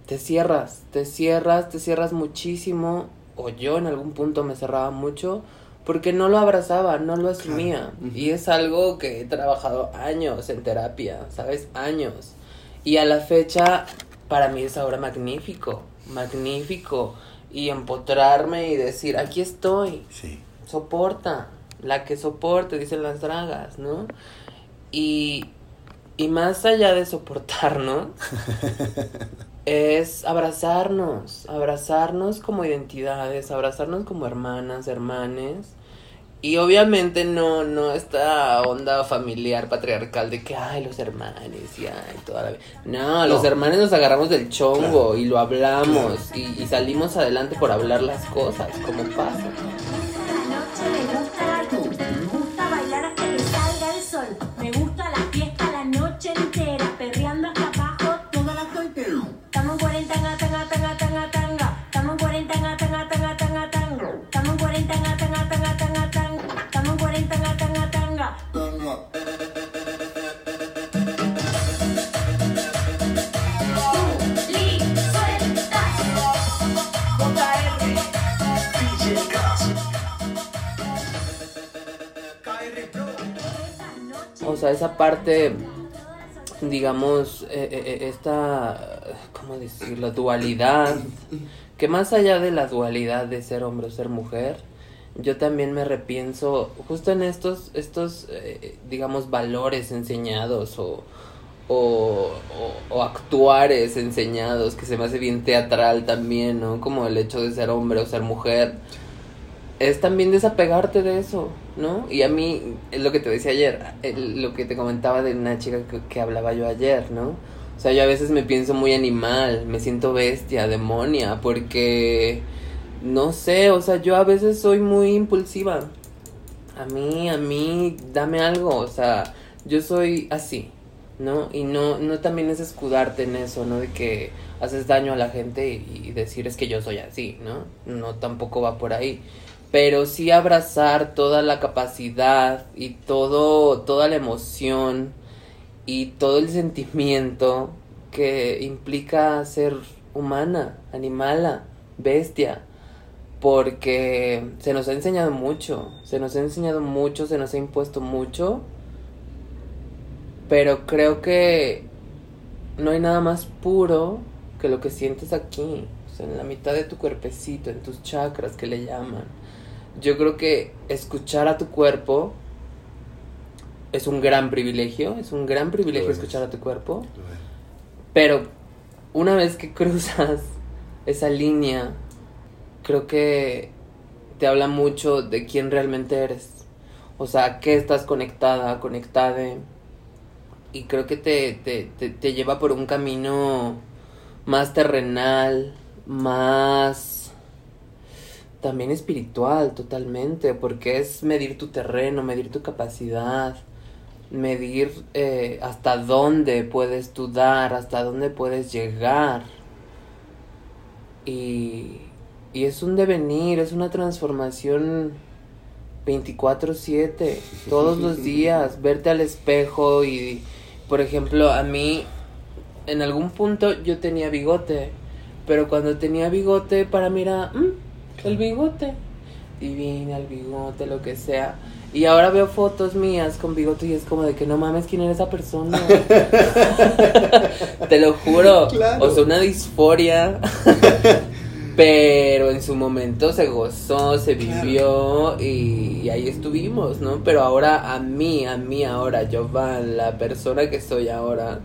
Te cierras, te cierras, te cierras muchísimo. O yo en algún punto me cerraba mucho porque no lo abrazaba, no lo asumía. Y es algo que he trabajado años en terapia, ¿sabes? Años. Y a la fecha, para mí es ahora magnífico, magnífico. Y empotrarme y decir, aquí estoy, Sí. soporta, la que soporte, dicen las dragas, ¿no? Y, y más allá de soportarnos, es abrazarnos, abrazarnos como identidades, abrazarnos como hermanas, hermanes. Y obviamente no, no esta onda familiar patriarcal de que, ay, los hermanos y ay, toda la vida. No, los No. hermanos nos agarramos del chongo Claro. y lo hablamos y, y salimos adelante por hablar las cosas, como pasa. Sea, esa parte, digamos, eh, eh, eh, esta, ¿cómo decirlo? Dualidad. Que más allá de la dualidad de ser hombre o ser mujer, yo también me repienso justo en estos, estos digamos, valores enseñados o, o, o, actuares enseñados, que se me hace bien teatral también, ¿no? Como el hecho de ser hombre o ser mujer. Es también desapegarte de eso, ¿no? Y a mí, es lo que te decía ayer, lo que te comentaba de una chica que, hablaba yo ayer, ¿no? O sea, yo a veces me pienso muy animal, me siento bestia, demonia, porque, no sé, o sea, yo a veces soy muy impulsiva. A mí, a mí, dame algo, o sea, yo soy así, ¿no? Y no, no también es escudarte en eso, ¿no? De que haces daño a la gente y, decir es que yo soy así, ¿no? No tampoco va por ahí. Pero sí abrazar toda la capacidad y todo, toda la emoción y todo el sentimiento que implica ser humana, animala, bestia. Porque se nos ha enseñado mucho, se nos ha enseñado mucho, se nos ha impuesto mucho pero creo que no hay nada más puro que lo que sientes aquí, o sea, en la mitad de tu cuerpecito, en tus chakras que le llaman. Yo creo que escuchar a tu cuerpo es un gran privilegio, es un gran privilegio escuchar a tu cuerpo. Pero una vez que cruzas esa línea, creo que te habla mucho de quién realmente eres. O sea, qué estás conectada, conectada y creo que te, te, te, lleva por un camino más terrenal, más también espiritual totalmente, porque es medir tu terreno, medir tu capacidad, medir eh, hasta dónde puedes tú dar, hasta dónde puedes llegar. Y, y es un devenir, es una transformación 24/7, todos los días, verte al espejo y por ejemplo, a mí en algún punto yo tenía bigote, pero cuando tenía bigote para mí era mm, el bigote, divina el bigote, lo que sea. Y ahora veo fotos mías con bigote y es como de que no mames quién era esa persona. Te lo juro. O sea, una disforia. Pero en su momento se gozó, se vivió y, ahí estuvimos, ¿no? Pero ahora a mí, a mí ahora, Jovan, la persona que soy ahora,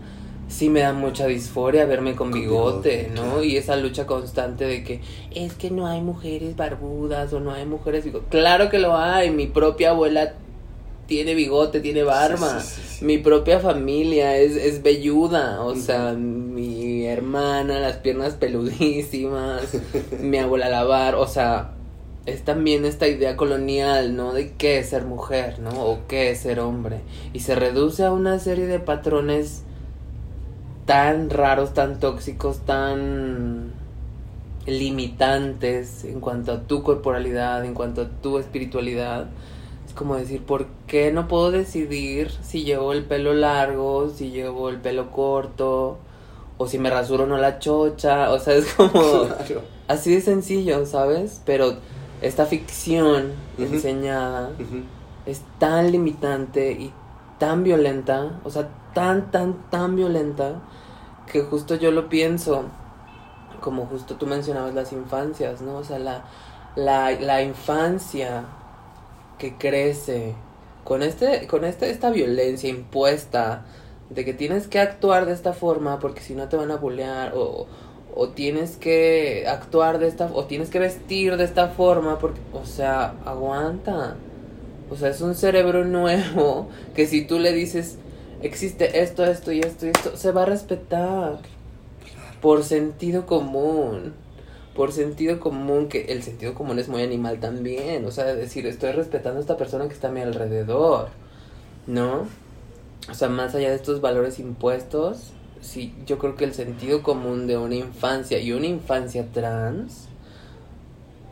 sí me da mucha disforia verme con, bigote, ¿no? Y esa lucha constante de que es que no hay mujeres barbudas o no hay mujeres Claro que lo hay, mi propia abuela tiene bigote, tiene barba. mi propia familia es, es velluda, o sea, mi hermana, las piernas peludísimas, mi abuela lavar, o sea, es también esta idea colonial, ¿no? De qué es ser mujer, ¿no? O qué es ser hombre. Y se reduce a una serie de patrones tan raros, tan tóxicos, tan limitantes en cuanto a tu corporalidad, en cuanto a tu espiritualidad como decir, ¿por qué no puedo decidir si llevo el pelo largo, si llevo el pelo corto, o si me rasuro o no la chocha? O sea, es como así de sencillo, ¿sabes? Pero esta ficción enseñada es tan limitante y tan violenta, o sea, tan, tan, tan violenta, que justo yo lo pienso, como justo tú mencionabas las infancias, ¿no? O sea, la, la, la infancia que crece con este con este esta violencia impuesta de que tienes que actuar de esta forma porque si no te van a bullear o, o tienes que actuar de esta o tienes que vestir de esta forma porque o sea, aguanta. O sea, es un cerebro nuevo que si tú le dices existe esto, esto y esto y esto, se va a respetar por sentido común por sentido común, que el sentido común es muy animal también, o sea, decir, estoy respetando a esta persona que está a mi alrededor, ¿no? O sea, más allá de estos valores impuestos, sí, yo creo que el sentido común de una infancia y una infancia trans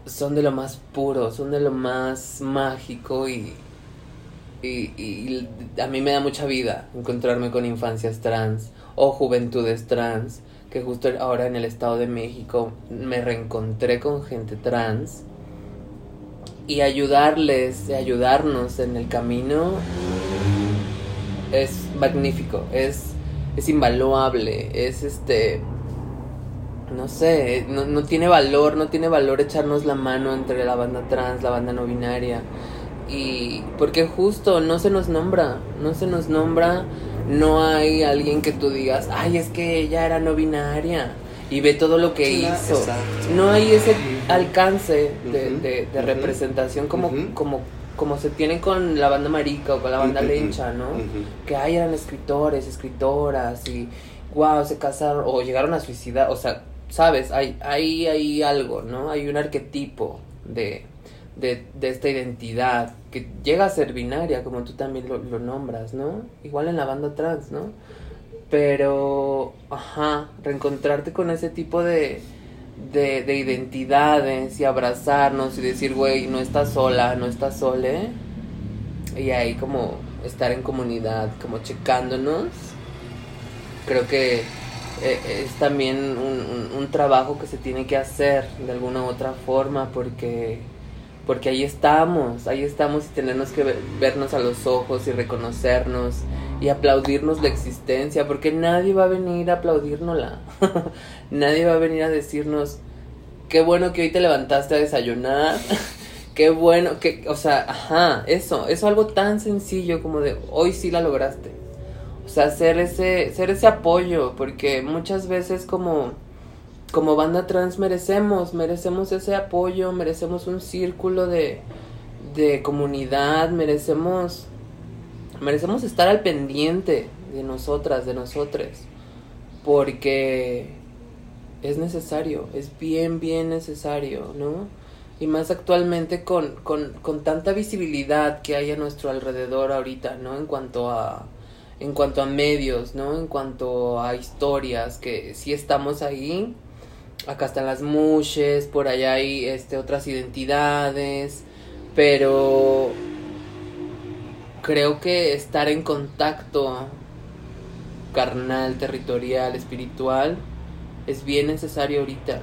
son de lo más puro, son de lo más mágico y, y, y a mí me da mucha vida encontrarme con infancias trans o juventudes trans que justo ahora en el Estado de México me reencontré con gente trans y ayudarles, ayudarnos en el camino es magnífico, es, es invaluable, es este, no sé, no, no, tiene valor, no tiene valor echarnos la mano entre la banda trans, la banda no binaria. Y porque justo no se nos nombra, no se nos nombra, no hay alguien que tú digas, ay, es que ella era no binaria y ve todo lo que hizo. No hay ese alcance de, de, representación como, como, como se tiene con la banda marica o con la banda lencha, ¿no? Que hay eran escritores, escritoras y wow, se casaron o llegaron a suicidar, o sea, sabes, hay, hay, hay algo, ¿no? Hay un arquetipo de, de, de, esta identidad que llega a ser binaria, como tú también lo, lo nombras, ¿no? Igual en la banda trans, ¿no? Pero, ajá, reencontrarte con ese tipo de, de, de identidades y abrazarnos y decir, güey, no estás sola, no estás sola. Y ahí como estar en comunidad, como checándonos. Creo que eh, es también un, un, trabajo que se tiene que hacer de alguna u otra forma porque porque ahí estamos, ahí estamos y tenernos que vernos a los ojos y reconocernos y aplaudirnos la existencia, porque nadie va a venir a aplaudírnosla, nadie va a venir a decirnos, qué bueno que hoy te levantaste a desayunar, qué bueno que, o sea, ajá, eso, eso algo tan sencillo como de, hoy sí la lograste, o sea, ser ese, ser ese apoyo, porque muchas veces como como banda trans merecemos, merecemos ese apoyo, merecemos un círculo de, de comunidad, merecemos, merecemos estar al pendiente de nosotras, de nosotres, porque es necesario, es bien, bien necesario, ¿no? Y más actualmente con, con, con tanta visibilidad que hay a nuestro alrededor ahorita, ¿no? En cuanto a, en cuanto a medios, ¿no? En cuanto a historias, que sí estamos ahí, acá están las mushes, por allá hay este, otras identidades, pero creo que estar en contacto carnal, territorial, espiritual, es bien necesario ahorita.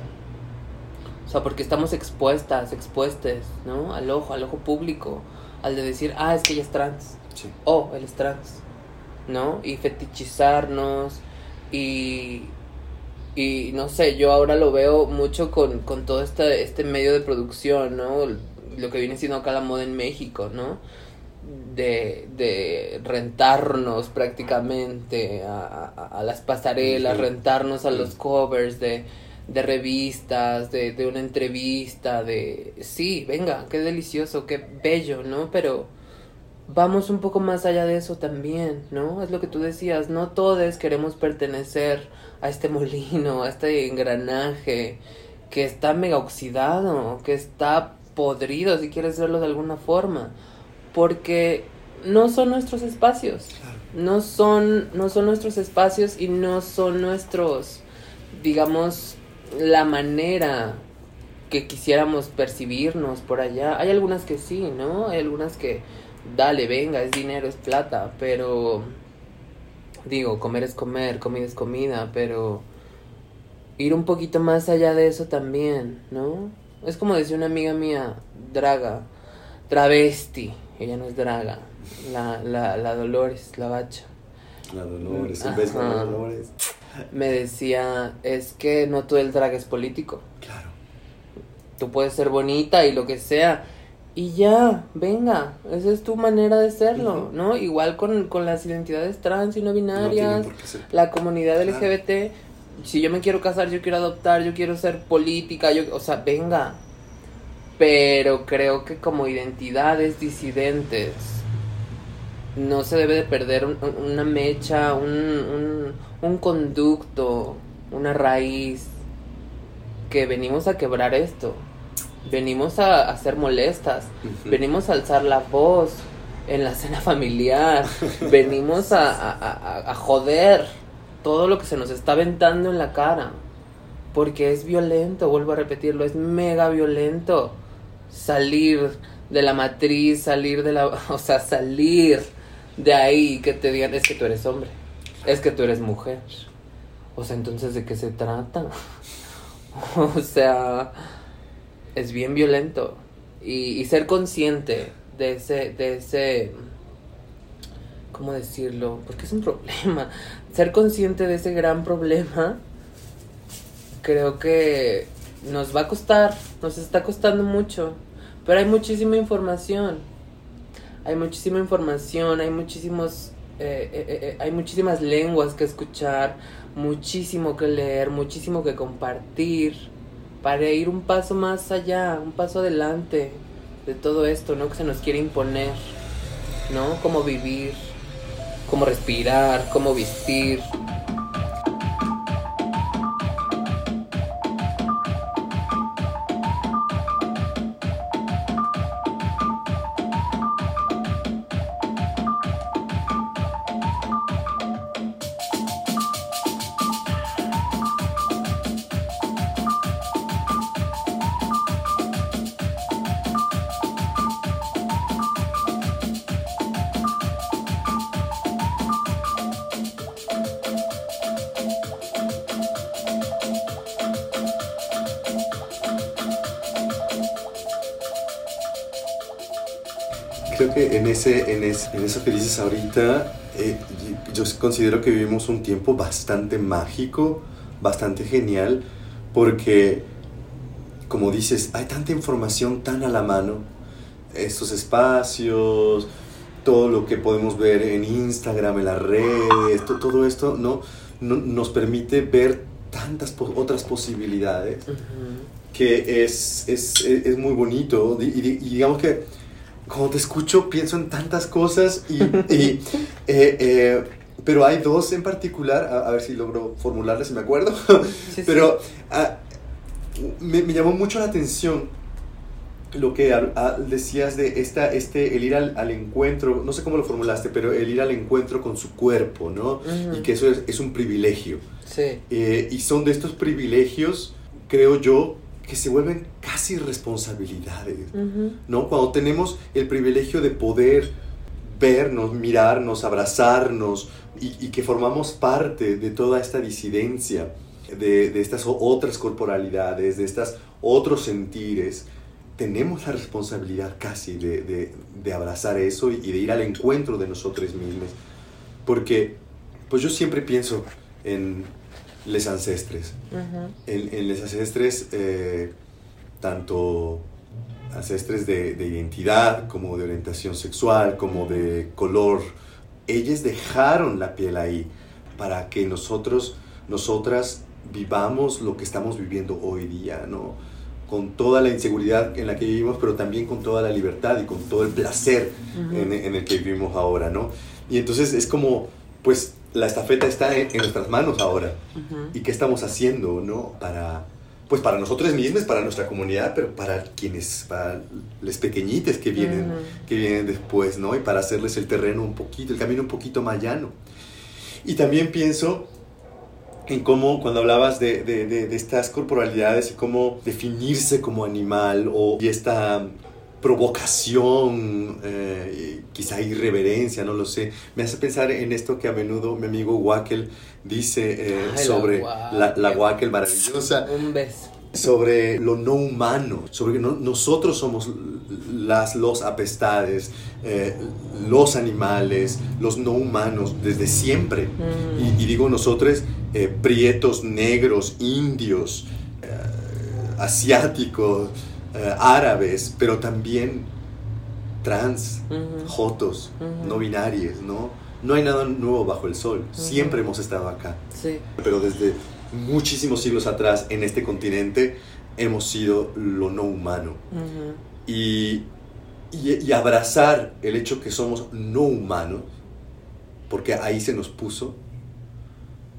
O sea, porque estamos expuestas, expuestas, ¿no? Al ojo, al ojo público, al de decir, ah, es que ella es trans. Oh, él es trans, ¿no? Y fetichizarnos y y no sé, yo ahora lo veo mucho con, con todo este, este medio de producción, ¿no? Lo que viene siendo acá la moda en México, ¿no? De, de rentarnos prácticamente a, a, las pasarelas, rentarnos a los covers de, de revistas, de, de una entrevista, de... Sí, venga, qué delicioso, qué bello, ¿no? Pero vamos un poco más allá de eso también, ¿no? Es lo que tú decías, no todos queremos pertenecer a este molino, a este engranaje que está mega oxidado, que está podrido, si quieres verlo de alguna forma, porque no son nuestros espacios, no son, no son nuestros espacios y no son nuestros, digamos, la manera que quisiéramos percibirnos por allá. Hay algunas que sí, ¿no? Hay algunas que, dale, venga, es dinero, es plata, pero digo, comer es comer, comida es comida, pero ir un poquito más allá de eso también, ¿no? Es como decía una amiga mía, draga, travesti, ella no es draga, la, la, la Dolores, la bacha. La Dolores, un beso la Dolores. Me decía, es que no todo el drag es político. Claro. Tú puedes ser bonita y lo que sea, y ya, venga, esa es tu manera de serlo, ¿no? Igual con, con, las identidades trans y no binarias, la comunidad LGBT, si yo me quiero casar, yo quiero adoptar, yo quiero ser política, yo, o sea, venga. Pero creo que como identidades disidentes no se debe de perder una mecha, un, un, un conducto, una raíz, que venimos a quebrar esto venimos a, ser molestas, venimos a alzar la voz en la cena familiar, venimos a, a, joder todo lo que se nos está aventando en la cara. Porque es violento, vuelvo a repetirlo, es mega violento salir de la matriz, salir de la, o sea, salir de ahí que te digan es que tú eres hombre, es que tú eres mujer. O sea, entonces de qué se trata? o sea, es bien violento. y, ser consciente de ese, de ese, ¿cómo decirlo? Porque es un problema. Ser consciente de ese gran problema, creo que nos va a costar, nos está costando mucho, pero hay muchísima información. Hay muchísima información, hay muchísimos eh, eh, eh, hay muchísimas lenguas que escuchar, muchísimo que leer, muchísimo que compartir para ir un paso más allá, un paso adelante de todo esto, ¿no? Que se nos quiere imponer, ¿no? Cómo vivir, cómo respirar, cómo vestir, ese, en, eso que dices ahorita, eh, yo considero que vivimos un tiempo bastante mágico, bastante genial, porque, como dices, hay tanta información tan a la mano, estos espacios, todo lo que podemos ver en Instagram, en las redes, todo esto, ¿no? nos permite ver tantas otras posibilidades que es, es, es, muy bonito. Y digamos que cuando te escucho pienso en tantas cosas y, eh, eh, pero hay dos en particular, a, ver si logro formularlas si me acuerdo, pero ah, me, llamó mucho la atención lo que decías de esta, este, el ir al, encuentro, no sé cómo lo formulaste, pero el ir al encuentro con su cuerpo, ¿no? Y que eso es, un privilegio. Sí. Eh, y son de estos privilegios, creo yo, que se vuelven casi responsabilidades, ¿no? Cuando tenemos el privilegio de poder vernos, mirarnos, abrazarnos y, que formamos parte de toda esta disidencia, de, estas otras corporalidades, de estos otros sentires, tenemos la responsabilidad casi de, abrazar eso y, de ir al encuentro de nosotros mismos. Porque, pues yo siempre pienso en, les ancestres. en, les ancestres, eh, tanto ancestres de, identidad, como de orientación sexual, como de color, ellos dejaron la piel ahí para que nosotros, nosotras vivamos lo que estamos viviendo hoy día, ¿no? Con toda la inseguridad en la que vivimos, pero también con toda la libertad y con todo el placer en, en, el que vivimos ahora, ¿no? Y entonces es como, pues, la estafeta está en, nuestras manos ahora. ¿Y qué estamos haciendo, no? Para, pues para nosotros mismos, para nuestra comunidad, pero para quienes, para los pequeñitos que vienen, que vienen después, ¿no? Y para hacerles el terreno un poquito, el camino un poquito más llano. Y también pienso en cómo, cuando hablabas de, de, de, estas corporalidades y cómo definirse como animal o y esta provocación, eh, quizá irreverencia, no lo sé. Me hace pensar en esto que a menudo mi amigo Wackel dice eh, sobre la, la, Wackel maravillosa. Un beso. Sobre lo no humano, sobre que nosotros somos las, los apestades, eh, los animales, los no humanos, desde siempre. Mm. Y, digo nosotros, prietos, negros, indios, asiáticos, eh, árabes, pero también trans, jotos, no binarios, ¿no? No hay nada nuevo bajo el sol, siempre hemos estado acá. Pero desde muchísimos siglos atrás en este continente hemos sido lo no humano. y, y, abrazar el hecho que somos no humanos, porque ahí se nos puso,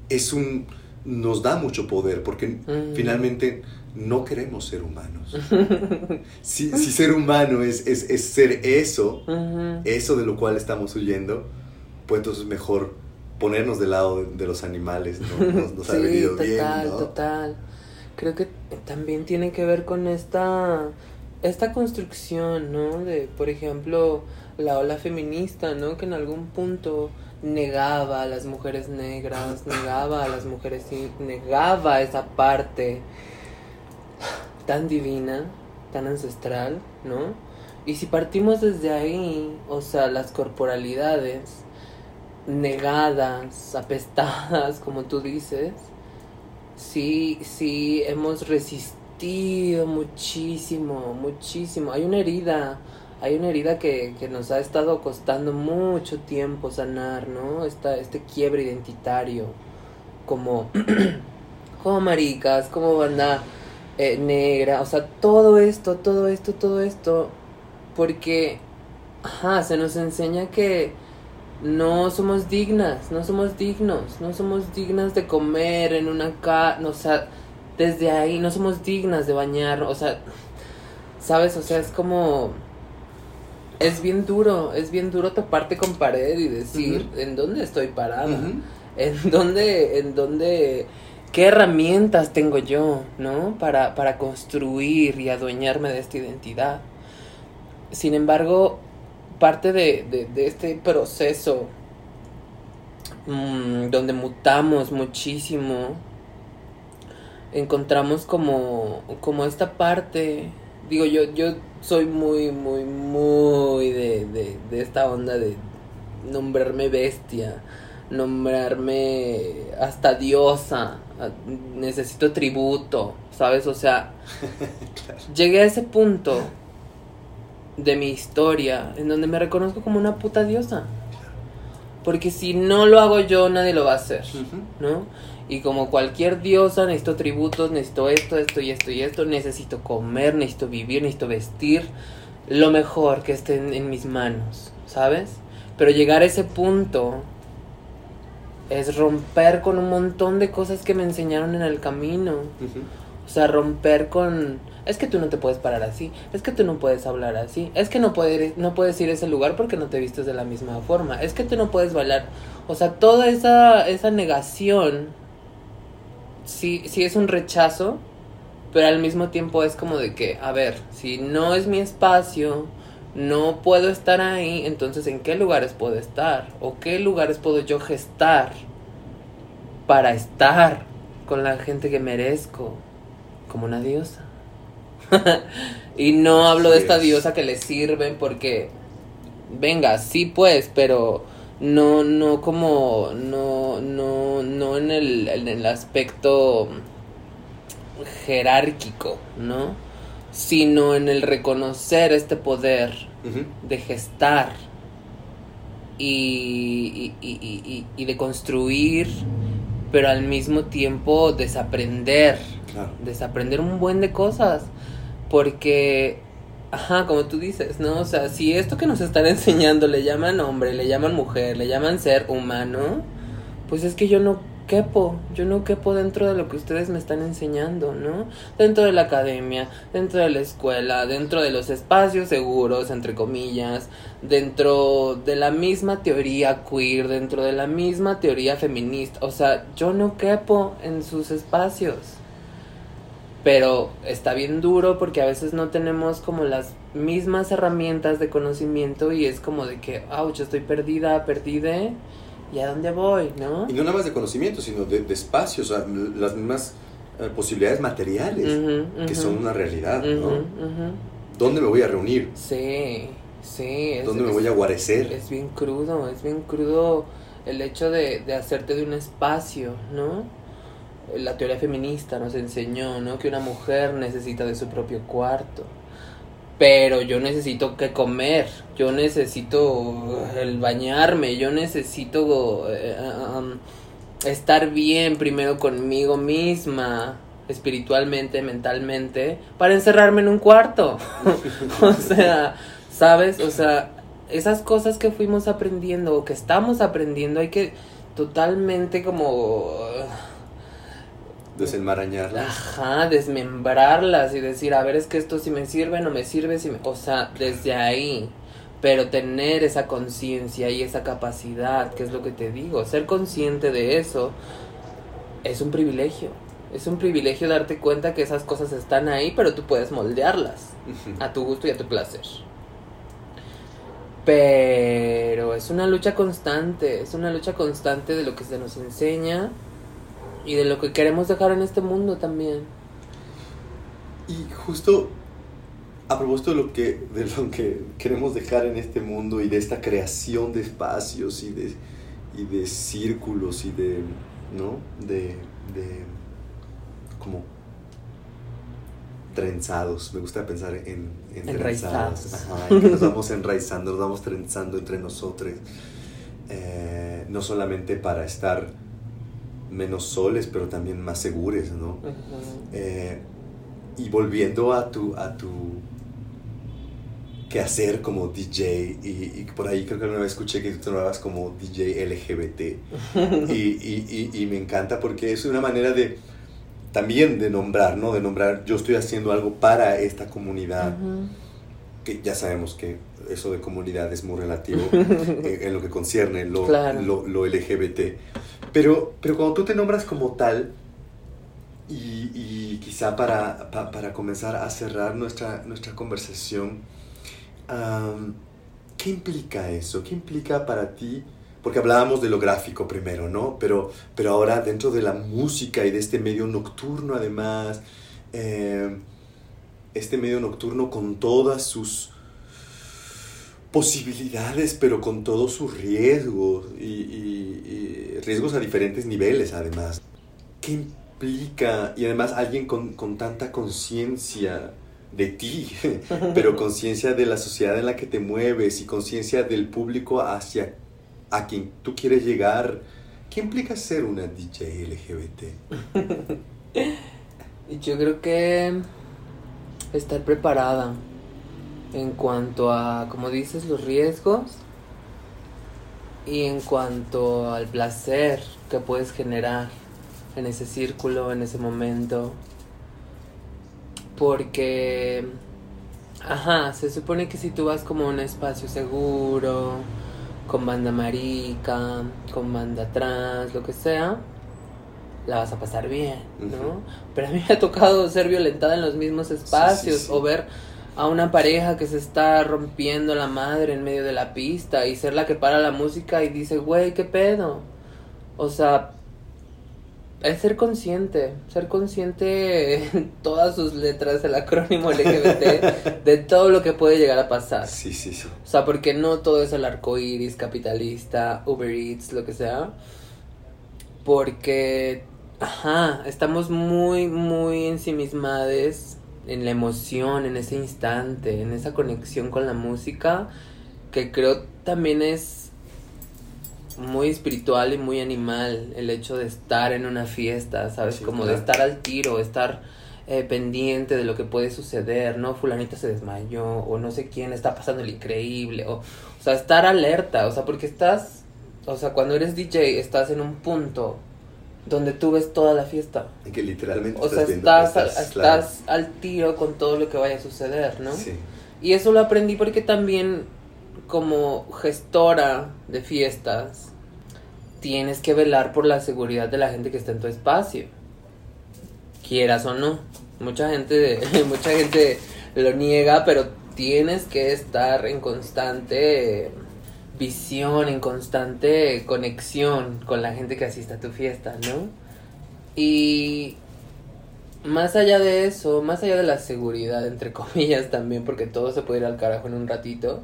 es un, nos da mucho poder, porque finalmente no queremos ser humanos. si, ser humano es, es, ser eso, eso de lo cual estamos huyendo, pues entonces mejor ponernos del lado de, los animales, ¿no? Nos, ha venido total, bien, Total, Creo que también tiene que ver con esta, esta construcción, ¿no? De, por ejemplo, la ola feminista, ¿no? Que en algún punto negaba a las mujeres negras, negaba a las mujeres, negaba esa parte tan divina tan ancestral, ¿no? Y si partimos desde ahí, o sea, las corporalidades negadas, apestadas, como tú dices, sí, sí, hemos resistido muchísimo, muchísimo. Hay una herida, hay una herida que, que nos ha estado costando mucho tiempo sanar, ¿no? Esta, este quiebre identitario, como, como maricas, como banda eh, negra, o sea, todo esto, todo esto, todo esto, porque, ajá, se nos enseña que no somos dignas, no somos dignos, no somos dignas de comer en una casa, o sea, desde ahí no somos dignas de bañar, o sea, ¿sabes? O sea, es como es bien duro, es bien duro toparte con pared y decir, ¿en dónde estoy parada? ¿En dónde en dónde qué herramientas tengo yo, ¿no? Para para construir y adueñarme de esta identidad. Sin embargo, parte de, este proceso mm, donde mutamos muchísimo, encontramos como, como esta parte, digo, yo, yo soy muy, muy, muy de, de, de esta onda de nombrarme bestia, nombrarme hasta diosa, necesito tributo, ¿sabes? O sea, llegué a ese punto de mi historia en donde me reconozco como una puta diosa. Porque si no lo hago yo, nadie lo va a hacer, ¿no? Y como cualquier diosa, necesito tributos, necesito esto, esto y esto y esto, necesito comer, necesito vivir, necesito vestir lo mejor que esté en, mis manos, ¿sabes? Pero llegar a ese punto es romper con un montón de cosas que me enseñaron en el camino. O sea, romper con es que tú no te puedes parar así, es que tú no puedes hablar así, es que no puedes, no puedes ir a ese lugar porque no te vistes de la misma forma, es que tú no puedes bailar. O sea, toda esa, esa negación sí, sí es un rechazo, pero al mismo tiempo es como de que, a ver, si no es mi espacio, no puedo estar ahí, entonces ¿en qué lugares puedo estar? ¿O qué lugares puedo yo gestar para estar con la gente que merezco como una diosa? y no hablo de esta diosa que le sirven porque, venga, sí pues, pero no, no como, no, no, no en el, en el aspecto jerárquico, ¿no? Sino en el reconocer este poder de gestar y, y, y, y, de construir, pero al mismo tiempo desaprender, desaprender un buen de cosas. Porque, ajá, como tú dices, ¿no? O sea, si esto que nos están enseñando le llaman hombre, le llaman mujer, le llaman ser humano, pues es que yo no quepo, yo no quepo dentro de lo que ustedes me están enseñando, ¿no? Dentro de la academia, dentro de la escuela, dentro de los espacios seguros, entre comillas, dentro de la misma teoría queer, dentro de la misma teoría feminista, o sea, yo no quepo en sus espacios. Pero está bien duro porque a veces no tenemos como las mismas herramientas de conocimiento y es como de que, ouch, estoy perdida, perdida, ¿y a dónde voy, no? Y no nada más de conocimiento, sino de, de espacios, o sea, las mismas eh, posibilidades materiales que son una realidad, ¿no? ¿Dónde me voy a reunir? Sí, sí. ¿Dónde me voy a guarecer? Es bien crudo, es bien crudo el hecho de, de hacerte de un espacio, ¿no? la teoría feminista nos enseñó, ¿no? Que una mujer necesita de su propio cuarto. Pero yo necesito que comer, yo necesito el bañarme, yo necesito eh, um, estar bien primero conmigo misma, espiritualmente, mentalmente, para encerrarme en un cuarto. o sea, ¿sabes? O sea, esas cosas que fuimos aprendiendo o que estamos aprendiendo hay que totalmente como Desenmarañarlas. Ajá, desmembrarlas y decir, a ver, es que esto si me sirve, no me sirve, si me... o sea, desde ahí. Pero tener esa conciencia y esa capacidad, que es lo que te digo, ser consciente de eso es un privilegio. Es un privilegio darte cuenta que esas cosas están ahí, pero tú puedes moldearlas a tu gusto y a tu placer. Pero es una lucha constante, es una lucha constante de lo que se nos enseña y de lo que queremos dejar en este mundo también. Y justo a propósito de lo, que, de lo que queremos dejar en este mundo y de esta creación de espacios y de, y de círculos y de, ¿no? De, de como trenzados. Me gusta pensar en, en trenzados. Ajá, nos vamos enraizando, nos vamos trenzando entre nosotros. Eh, no solamente para estar menos soles, pero también más seguros, ¿no? Eh, y volviendo a tu, a tu hacer como DJ, y, por ahí creo que una vez escuché que tú te nombrabas como DJ LGBT, y, y, y, me encanta porque es una manera de también de nombrar, ¿no? De nombrar, yo estoy haciendo algo para esta comunidad, que ya sabemos que eso de comunidad es muy relativo en, lo que concierne lo, lo, lo, LGBT. Pero, pero cuando tú te nombras como tal, y, y quizá para, para, comenzar a cerrar nuestra, nuestra conversación, ¿qué implica eso? ¿Qué implica para ti? porque hablábamos de lo gráfico primero, ¿no? Pero, pero ahora dentro de la música y de este medio nocturno además, eh, este medio nocturno con todas sus posibilidades, pero con todos sus riesgos y, riesgos a diferentes niveles además. ¿Qué implica? Y además alguien con, con tanta conciencia de ti, pero conciencia de la sociedad en la que te mueves y conciencia del público hacia a quien tú quieres llegar, ¿qué implica ser una DJ LGBT? Yo creo que estar preparada en cuanto a, como dices, los riesgos y en cuanto al placer que puedes generar en ese círculo, en ese momento. Porque, ajá, se supone que si tú vas como a un espacio seguro, con banda marica, con banda trans, lo que sea, la vas a pasar bien, ¿no? Pero a mí me ha tocado ser violentada en los mismos espacios o ver a una pareja que se está rompiendo la madre en medio de la pista y ser la que para la música y dice, güey, ¿qué pedo? O sea, es ser consciente, ser consciente en todas sus letras, el acrónimo LGBT, de todo lo que puede llegar a pasar. Sí, sí, sí. O sea, porque no todo es el arco iris capitalista, Uber Eats, lo que sea. Porque, ajá, estamos muy, muy ensimismados en la emoción, en ese instante, en esa conexión con la música, que creo también es muy espiritual y muy animal el hecho de estar en una fiesta, ¿sabes? Como de estar al tiro, estar eh, pendiente de lo que puede suceder, ¿no? Fulanita se desmayó, o no sé quién está pasando el increíble, o, o sea, estar alerta, o sea, porque estás, o sea, cuando eres DJ estás en un punto donde tú ves toda la fiesta. Y que literalmente o sea, estás, estás, al tiro con todo lo que vaya a suceder, ¿no? Sí. Y eso lo aprendí porque también como gestora de fiestas, tienes que velar por la seguridad de la gente que está en tu espacio. Quieras o no. Mucha gente, mucha gente lo niega, pero tienes que estar en constante visión, en constante conexión con la gente que asista a tu fiesta, ¿no? Y más allá de eso, más allá de la seguridad, entre comillas también, porque todo se puede ir al carajo en un ratito,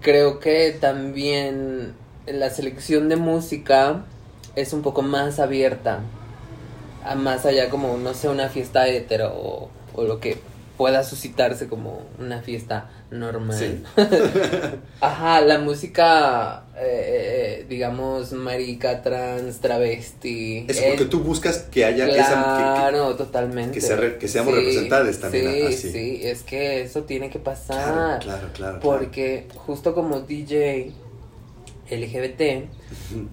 creo que también la selección de música es un poco más abierta. A más allá como, no sé, una fiesta hetero o, o lo que pueda suscitarse como una fiesta normal. Ajá, la música, eh, eh, digamos, marica, trans, travesti. Es porque tú buscas que haya claro, totalmente. Que, seamos representadas también. Sí, sí, es que eso tiene que pasar. Claro, claro, Porque justo como DJ LGBT,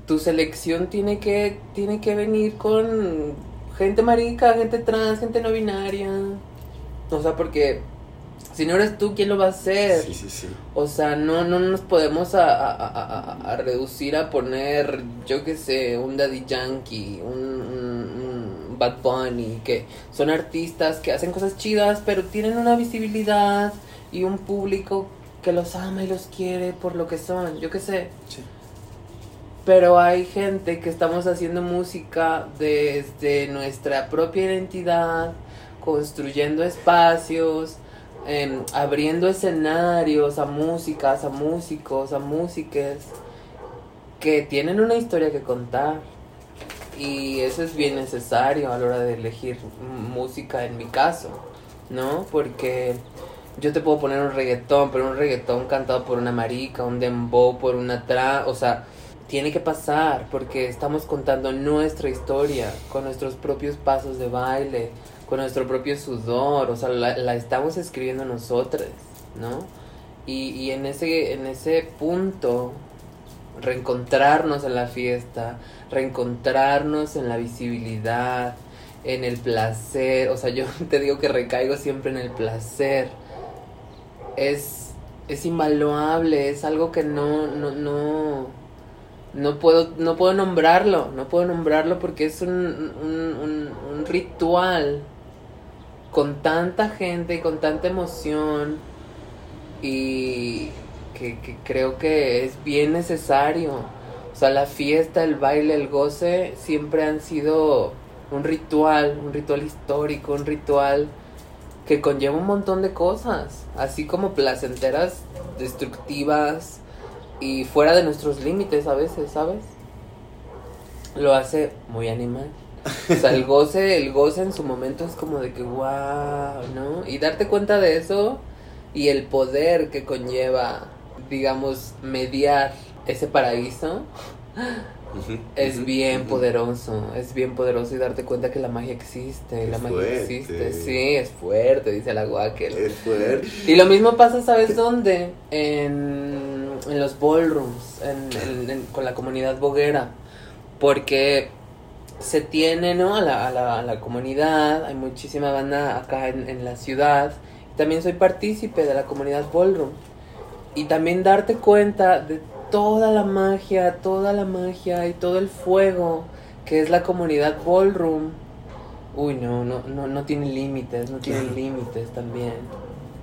tu selección tiene que, tiene que venir con gente marica, gente trans, gente no binaria. O sea, porque si no eres tú, ¿quién lo va a hacer? Sí, sí, sí. O sea, no, no nos podemos a, reducir a poner, yo qué sé, un Daddy Yankee, un, Bad Bunny, que son artistas que hacen cosas chidas, pero tienen una visibilidad y un público que los ama y los quiere por lo que son, yo qué sé. Sí. Pero hay gente que estamos haciendo música desde nuestra propia identidad, construyendo espacios, em, abriendo escenarios a músicas, a músicos, a músiques que tienen una historia que contar. Y eso es bien necesario a la hora de elegir música en mi caso, ¿no? Porque yo te puedo poner un reggaetón, pero un reggaetón cantado por una marica, un dembow por una tra... O sea, tiene que pasar porque estamos contando nuestra historia con nuestros propios pasos de baile, con nuestro propio sudor, o sea, la, estamos escribiendo nosotros, ¿no? Y, y en, ese, en ese punto, reencontrarnos en la fiesta, reencontrarnos en la visibilidad, en el placer, o sea, yo te digo que recaigo siempre en el placer, es, es invaluable, es algo que no, no, no, no puedo, no puedo nombrarlo, no puedo nombrarlo porque es un, un, un, ritual con tanta gente y con tanta emoción y que, creo que es bien necesario. O sea, la fiesta, el baile, el goce siempre han sido un ritual, un ritual histórico, un ritual que conlleva un montón de cosas, así como placenteras, destructivas, y fuera de nuestros límites a veces, ¿sabes? Lo hace muy animal. O sea, el goce, el goce en su momento es como de que wow, ¿no? Y darte cuenta de eso y el poder que conlleva, digamos, mediar ese paraíso es bien poderoso, es bien poderoso y darte cuenta que la magia existe, la magia existe, sí, es fuerte, dice la guaquel. Es fuerte. Y lo mismo pasa, ¿sabes dónde? En, en los ballrooms, en, con la comunidad boguera, porque se tiene, ¿no? A la, a la, a la comunidad, hay muchísima banda acá en, en la ciudad, también soy partícipe de la comunidad ballroom. Y también darte cuenta de toda la magia, toda la magia y todo el fuego que es la comunidad ballroom. Uy, no, no, no, no tiene límites, no tiene límites también.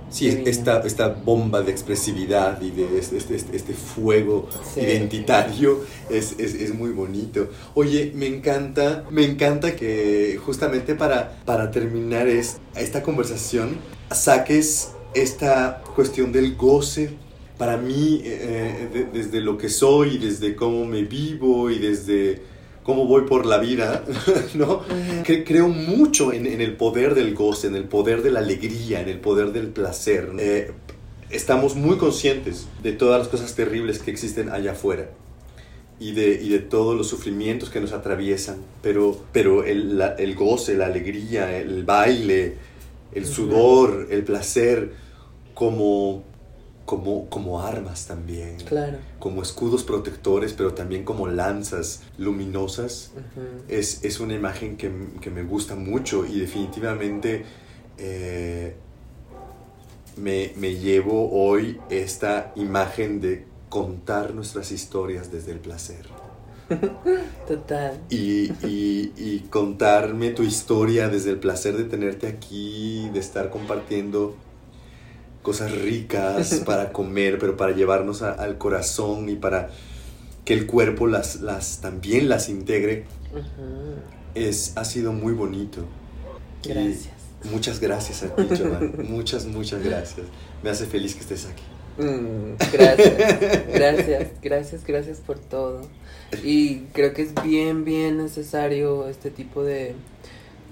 Sí, esta, esta bomba de expresividad y de este, este, este, fuego identitario es, es, es, muy bonito. Oye, me encanta, me encanta que justamente para, para terminar es, esta conversación saques esta cuestión del goce. Para mí, eh, eh, desde lo que soy, desde cómo me vivo y desde cómo voy por la vida, ¿no? creo mucho en, el poder del goce, en el poder de la alegría, en el poder del placer. Eh, estamos muy conscientes de todas las cosas terribles que existen allá afuera y de, y de todos los sufrimientos que nos atraviesan, pero, pero el, el goce, la alegría, el baile, el sudor, el placer, como como, como armas también, claro. como escudos protectores, pero también como lanzas luminosas. es, es, una imagen que, que, me gusta mucho y definitivamente eh, me, me, llevo hoy esta imagen de contar nuestras historias desde el placer. Total. Y, y, y contarme tu historia desde el placer de tenerte aquí, de estar compartiendo cosas ricas para comer, pero para llevarnos al corazón y para que el cuerpo las, las también las integre, es, ha sido muy bonito. Gracias. muchas gracias a ti, muchas, muchas gracias. Me hace feliz que estés aquí. Mm, gracias, gracias, gracias, gracias por todo. Y creo que es bien, bien necesario este tipo de,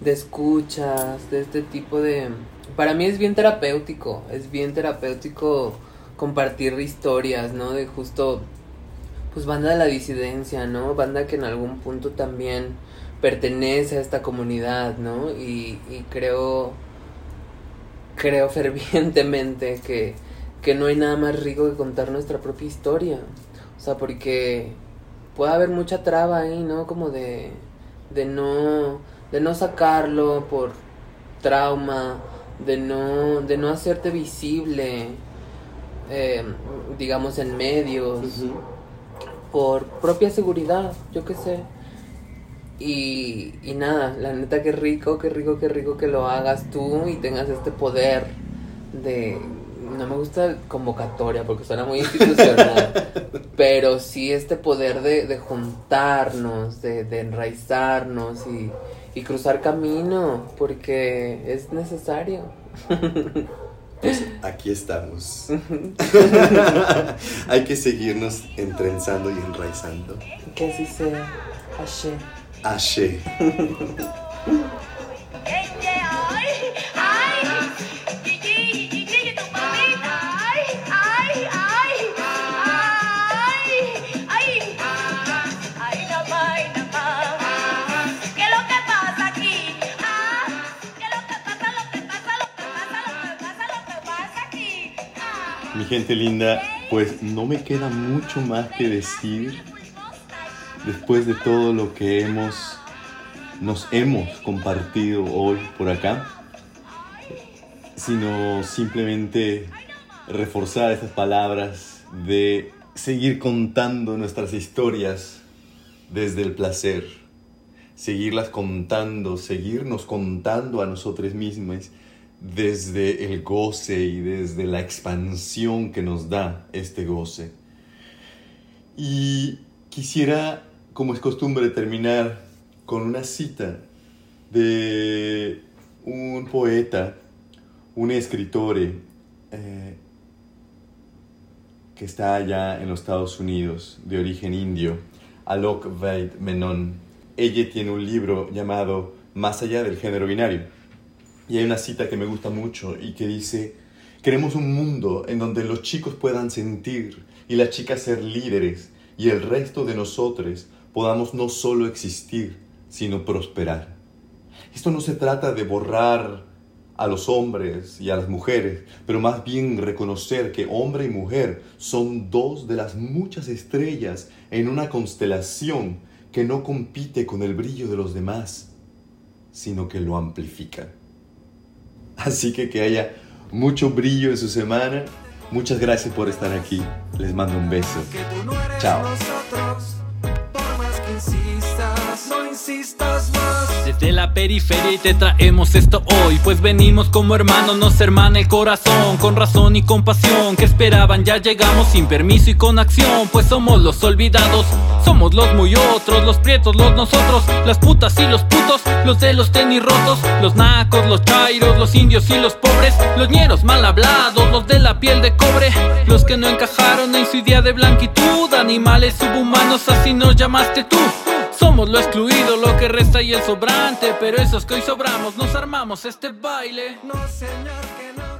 de escuchas, de este tipo de, para mí es bien terapéutico, es bien terapéutico compartir historias, ¿no? De justo, pues banda de la disidencia, ¿no? Banda que en algún punto también pertenece a esta comunidad, ¿no? Y, creo, creo fervientemente que, que no hay nada más rico que contar nuestra propia historia. O sea, porque puede haber mucha traba ahí, ¿no? Como de, de no, de no sacarlo por trauma de no, de no hacerte visible, eh, digamos, en medios, por propia seguridad, yo qué sé. Y, y nada, la neta, qué rico, qué rico, qué rico que lo hagas tú y tengas este poder de... No me gusta convocatoria porque suena muy institucional, pero sí este poder de, de juntarnos, de, de enraizarnos y, y cruzar camino, porque es necesario. pues aquí estamos. Hay que seguirnos entrenzando y enraizando. Que así sea. Ashe. Ashe. gente linda, pues no me queda mucho más que decir después de todo lo que hemos nos hemos compartido hoy por acá, sino simplemente reforzar esas palabras de seguir contando nuestras historias desde el placer, seguirlas contando, seguirnos contando a nosotros mismos desde el goce y desde la expansión que nos da este goce. Y quisiera, como es costumbre, terminar con una cita de un poeta, un escritor eh, que está allá en los Estados Unidos, de origen indio, Alok Vaid Menon. Ella tiene un libro llamado Más allá del género binario y hay una cita que me gusta mucho y que dice, queremos un mundo en donde los chicos puedan sentir y las chicas ser líderes y el resto de nosotros podamos no solo existir, sino prosperar. Esto no se trata de borrar a los hombres y a las mujeres, pero más bien reconocer que hombre y mujer son dos de las muchas estrellas en una constelación que no compite con el brillo de los demás, sino que lo amplifica. Así que que haya mucho brillo en su semana. Muchas gracias por estar aquí. Les mando un beso. Chao. Desde la periferia y te traemos esto hoy Pues venimos como hermanos, nos hermana el corazón Con razón y compasión que esperaban ya llegamos Sin permiso y con acción, pues somos los olvidados Somos los muy otros, los prietos, los nosotros Las putas y los putos, los de los tenis rotos Los nacos, los chairos, los indios y los pobres Los ñeros mal hablados, los de la piel de cobre Los que no encajaron en su idea de blanquitud Animales subhumanos, así nos llamaste tú. Somos lo excluido, lo que resta y el sobrante Pero esos que hoy sobramos, nos armamos este baile. No señor